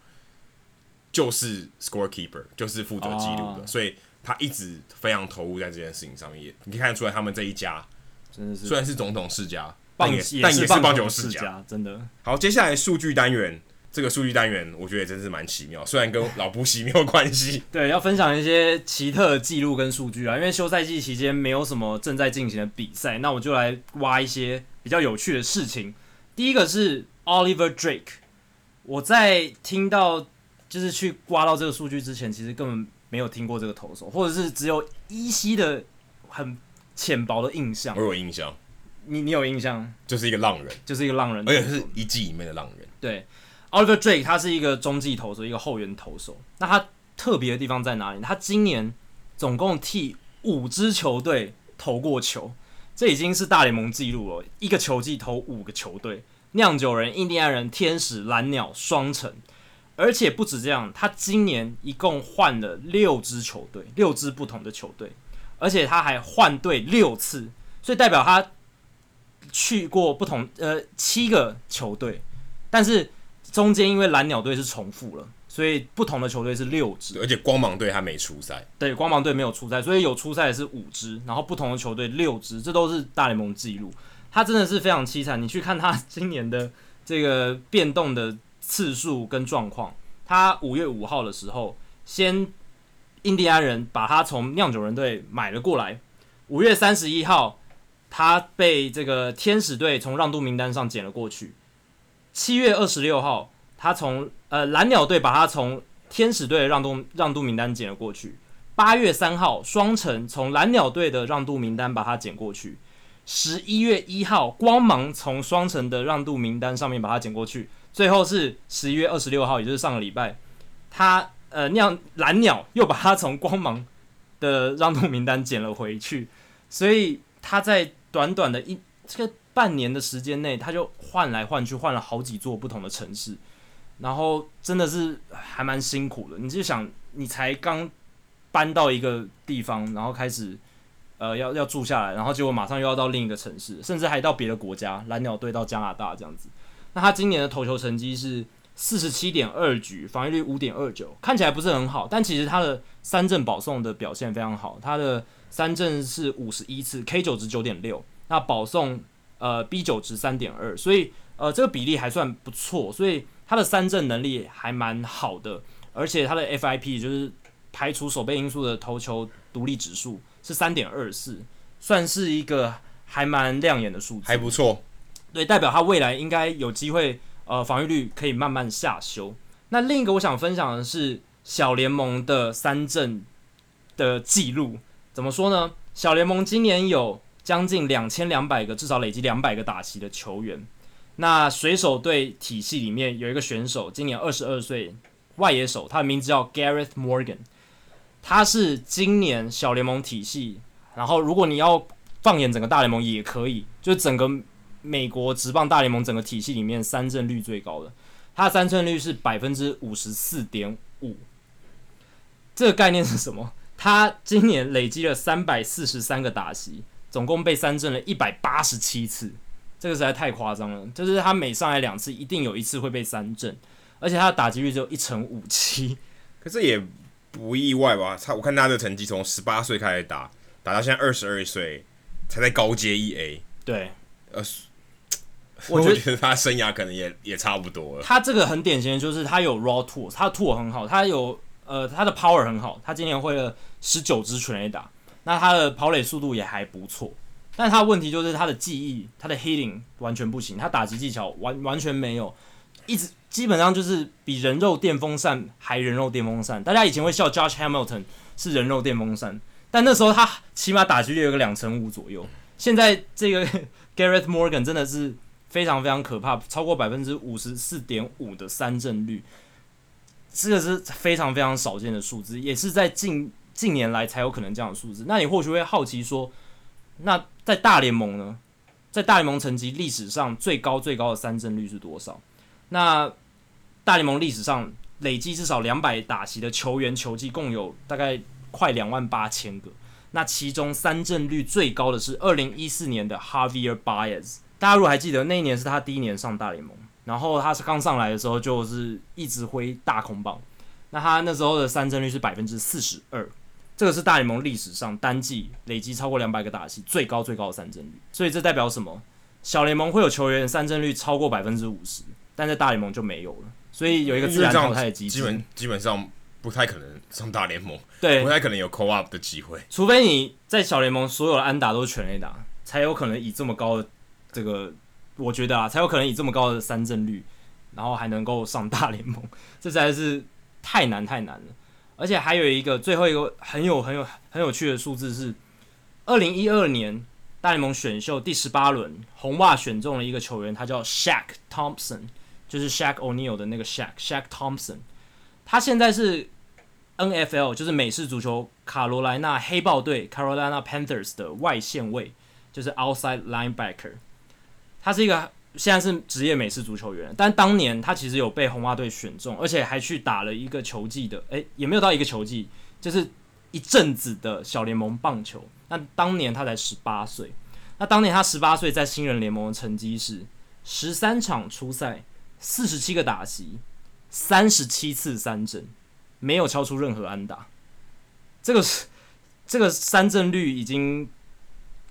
S1: 就是 scorekeeper，就是负责记录的，所以他一直非常投入在这件事情上面。也你可以看得出来，他们这一家真的是虽然是总统世家，但也但也是棒球世家，
S2: 真的。
S1: 好，接下来数据单元。这个数据单元，我觉得也真是蛮奇妙。虽然跟老布希没有关系，
S2: 对，要分享一些奇特的记录跟数据啊。因为休赛季期间没有什么正在进行的比赛，那我就来挖一些比较有趣的事情。第一个是 Oliver Drake，我在听到就是去刮到这个数据之前，其实根本没有听过这个投手，或者是只有依稀的很浅薄的印象。
S1: 我有印象，
S2: 你你有印象？
S1: 就是一个浪人，
S2: 就是一个浪人，
S1: 而且是一季里面的浪人，
S2: 对。Oliver Drake 他是一个中继投手，一个后援投手。那他特别的地方在哪里？他今年总共替五支球队投过球，这已经是大联盟纪录了。一个球季投五个球队：酿酒人、印第安人、天使、蓝鸟、双城。而且不止这样，他今年一共换了六支球队，六支不同的球队，而且他还换队六次，所以代表他去过不同呃七个球队，但是。中间因为蓝鸟队是重复了，所以不同的球队是六支，
S1: 而且光芒队还没出赛。
S2: 对，光芒队没有出赛，所以有出赛的是五支，然后不同的球队六支，这都是大联盟记录。他真的是非常凄惨，你去看他今年的这个变动的次数跟状况。他五月五号的时候，先印第安人把他从酿酒人队买了过来。五月三十一号，他被这个天使队从让渡名单上捡了过去。七月二十六号，他从呃蓝鸟队把他从天使队的让渡让渡名单捡了过去。八月三号，双城从蓝鸟队的让渡名单把他捡过去。十一月一号，光芒从双城的让渡名单上面把他捡过去。最后是十一月二十六号，也就是上个礼拜，他呃那样蓝鸟又把他从光芒的让渡名单捡了回去。所以他在短短的一这个。半年的时间内，他就换来换去，换了好几座不同的城市，然后真的是还蛮辛苦的。你就想，你才刚搬到一个地方，然后开始呃要要住下来，然后结果马上又要到另一个城市，甚至还到别的国家，蓝鸟队到加拿大这样子。那他今年的投球成绩是四十七点二局，防御率五点二九，看起来不是很好，但其实他的三振保送的表现非常好，他的三振是五十一次，K 九值九点六，那保送。呃，B 九值三点二，所以呃，这个比例还算不错，所以他的三振能力还蛮好的，而且他的 FIP 就是排除守备因素的投球独立指数是三点二四，算是一个还蛮亮眼的数字，
S1: 还不错。
S2: 对，代表他未来应该有机会，呃，防御率可以慢慢下修。那另一个我想分享的是小联盟的三振的记录，怎么说呢？小联盟今年有将近两千两百个，至少累积两百个打席的球员。那水手队体系里面有一个选手，今年二十二岁，外野手，他的名字叫 Gareth Morgan，他是今年小联盟体系，然后如果你要放眼整个大联盟也可以，就整个美国职棒大联盟整个体系里面三振率最高的，他的三振率是百分之五十四点五。这个概念是什么？他今年累积了三百四十三个打席，总共被三振了一百八十七次，这个实在太夸张了。就是他每上来两次，一定有一次会被三振，而且他的打击率只有一成五七。
S1: 可是也不意外吧？他我看他的成绩从十八岁开始打，打到现在二十二岁，才在高阶一 A。
S2: 对，
S1: 呃。我觉得他生涯可能也也差不多了。
S2: 他这个很典型的就是他有 raw tools，他的 tool 很好，他有呃他的 power 很好，他今年会了十九支全垒打，那他的跑垒速度也还不错，但他的问题就是他的记忆，他的 hitting 完全不行，他打击技巧完完全没有，一直基本上就是比人肉电风扇还人肉电风扇。大家以前会笑 Josh Hamilton 是人肉电风扇，但那时候他起码打击率有个两成五左右，现在这个 Gareth Morgan 真的是。非常非常可怕，超过百分之五十四点五的三振率，这个是非常非常少见的数字，也是在近近年来才有可能这样的数字。那你或许会好奇说，那在大联盟呢？在大联盟层级历史上最高最高的三振率是多少？那大联盟历史上累计至少两百打席的球员球季共有大概快两万八千个，那其中三振率最高的是二零一四年的 Javier Baez。大家如果还记得那一年是他第一年上大联盟，然后他是刚上来的时候就是一直挥大空棒，那他那时候的三振率是百分之四十二，这个是大联盟历史上单季累积超过两百个打席最高最高的三振率，所以这代表什么？小联盟会有球员三振率超过百分之五十，但在大联盟就没有了，所以有一个自然淘汰的机制，
S1: 基本基本上不太可能上大联盟，
S2: 对，
S1: 不太可能有 call up 的机会，
S2: 除非你在小联盟所有的安打都是全垒打，才有可能以这么高的。这个我觉得啊，才有可能以这么高的三振率，然后还能够上大联盟，这实在是太难太难了。而且还有一个最后一个很有很有很有趣的数字是，二零一二年大联盟选秀第十八轮红袜选中了一个球员，他叫 Shaq Thompson，就是 Shaq O'Neal 的那个 Shaq Shaq Thompson，他现在是 NFL 就是美式足球卡罗莱纳黑豹队 Carolina Panthers 的外线位，就是 outside linebacker。他是一个现在是职业美式足球员，但当年他其实有被红袜队选中，而且还去打了一个球季的，诶，也没有到一个球季，就是一阵子的小联盟棒球。那当年他才十八岁，那当年他十八岁在新人联盟的成绩是十三场出赛，四十七个打席，三十七次三振，没有敲出任何安打。这个是这个三振率已经。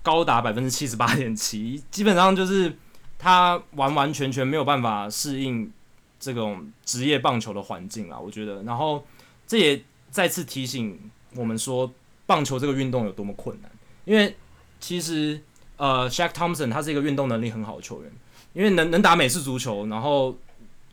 S2: 高达百分之七十八点七，基本上就是他完完全全没有办法适应这种职业棒球的环境啊，我觉得。然后这也再次提醒我们说，棒球这个运动有多么困难。因为其实呃，Shaq Thompson 他是一个运动能力很好的球员，因为能能打美式足球，然后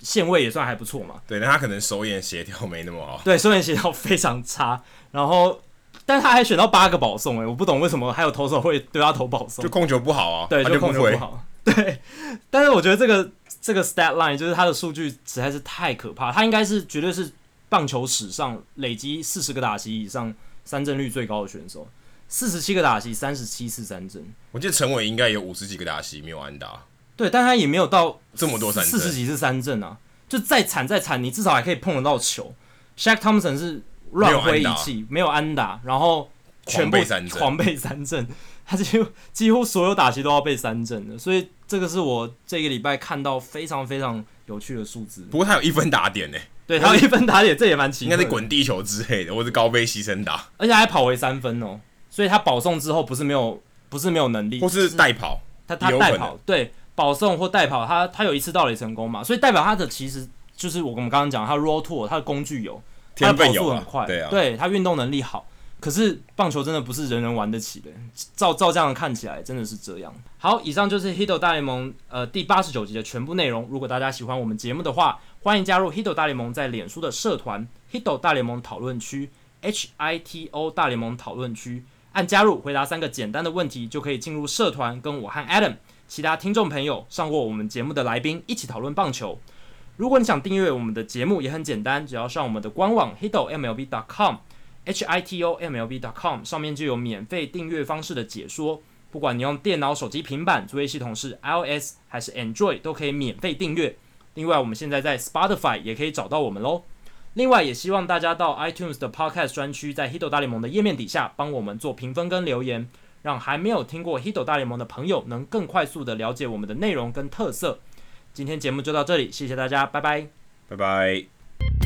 S2: 线位也算还不错嘛。
S1: 对，但他可能手眼协调没那么好。
S2: 对，手眼协调非常差，然后。但他还选到八个保送，诶，我不懂为什么还有投手会对他投保送，
S1: 就控球不好啊，
S2: 对，就控球不好，对。但是我觉得这个这个 stat line 就是他的数据实在是太可怕，他应该是绝对是棒球史上累积四十个打席以上三振率最高的选手，四十七个打席，三十七次三振。
S1: 我记得陈伟应该有五十几个打席没有安打，
S2: 对，但他也没有到
S1: 这么多三振，
S2: 四十几次三振啊，就再惨再惨，你至少还可以碰得到球。Shaq Thompson 是。乱挥一气，没有安打，然后全部狂被三振，他几乎几乎所有打击都要被三振的，所以这个是我这个礼拜看到非常非常有趣的数字。
S1: 不过他有一分打点呢，
S2: 对，他有一分打点，这也蛮奇怪，
S1: 应该是滚地球之类的，或是高飞牺牲打，
S2: 而且还跑回三分哦，所以他保送之后不是没有不是没有能力，
S1: 或是代跑，
S2: 他他代跑，对，保送或代跑，他他有一次盗垒成功嘛，所以代表他的其实就是我们刚刚讲他 raw tour 他的工具有。他的跑速很快，对啊，对他运动能力好，可是棒球真的不是人人玩得起的，照照这样看起来真的是这样。好，以上就是《Hito 大联盟》呃第八十九集的全部内容。如果大家喜欢我们节目的话，欢迎加入《Hito 大联盟》在脸书的社团 Hito 大联盟讨论区 H I T O 大联盟讨论区，按加入回答三个简单的问题，就可以进入社团，跟我和 Adam 其他听众朋友上过我们节目的来宾一起讨论棒球。如果你想订阅我们的节目，也很简单，只要上我们的官网 hitomlb.com。h i t o m l b dot com 上面就有免费订阅方式的解说，不管你用电脑、手机、平板，作业系统是 iOS 还是 Android，都可以免费订阅。另外，我们现在在 Spotify 也可以找到我们喽。另外，也希望大家到 iTunes 的 Podcast 专区，在 Hito 大联盟的页面底下帮我们做评分跟留言，让还没有听过 Hito 大联盟的朋友能更快速的了解我们的内容跟特色。今天节目就到这里谢谢大家拜拜。
S1: 拜拜。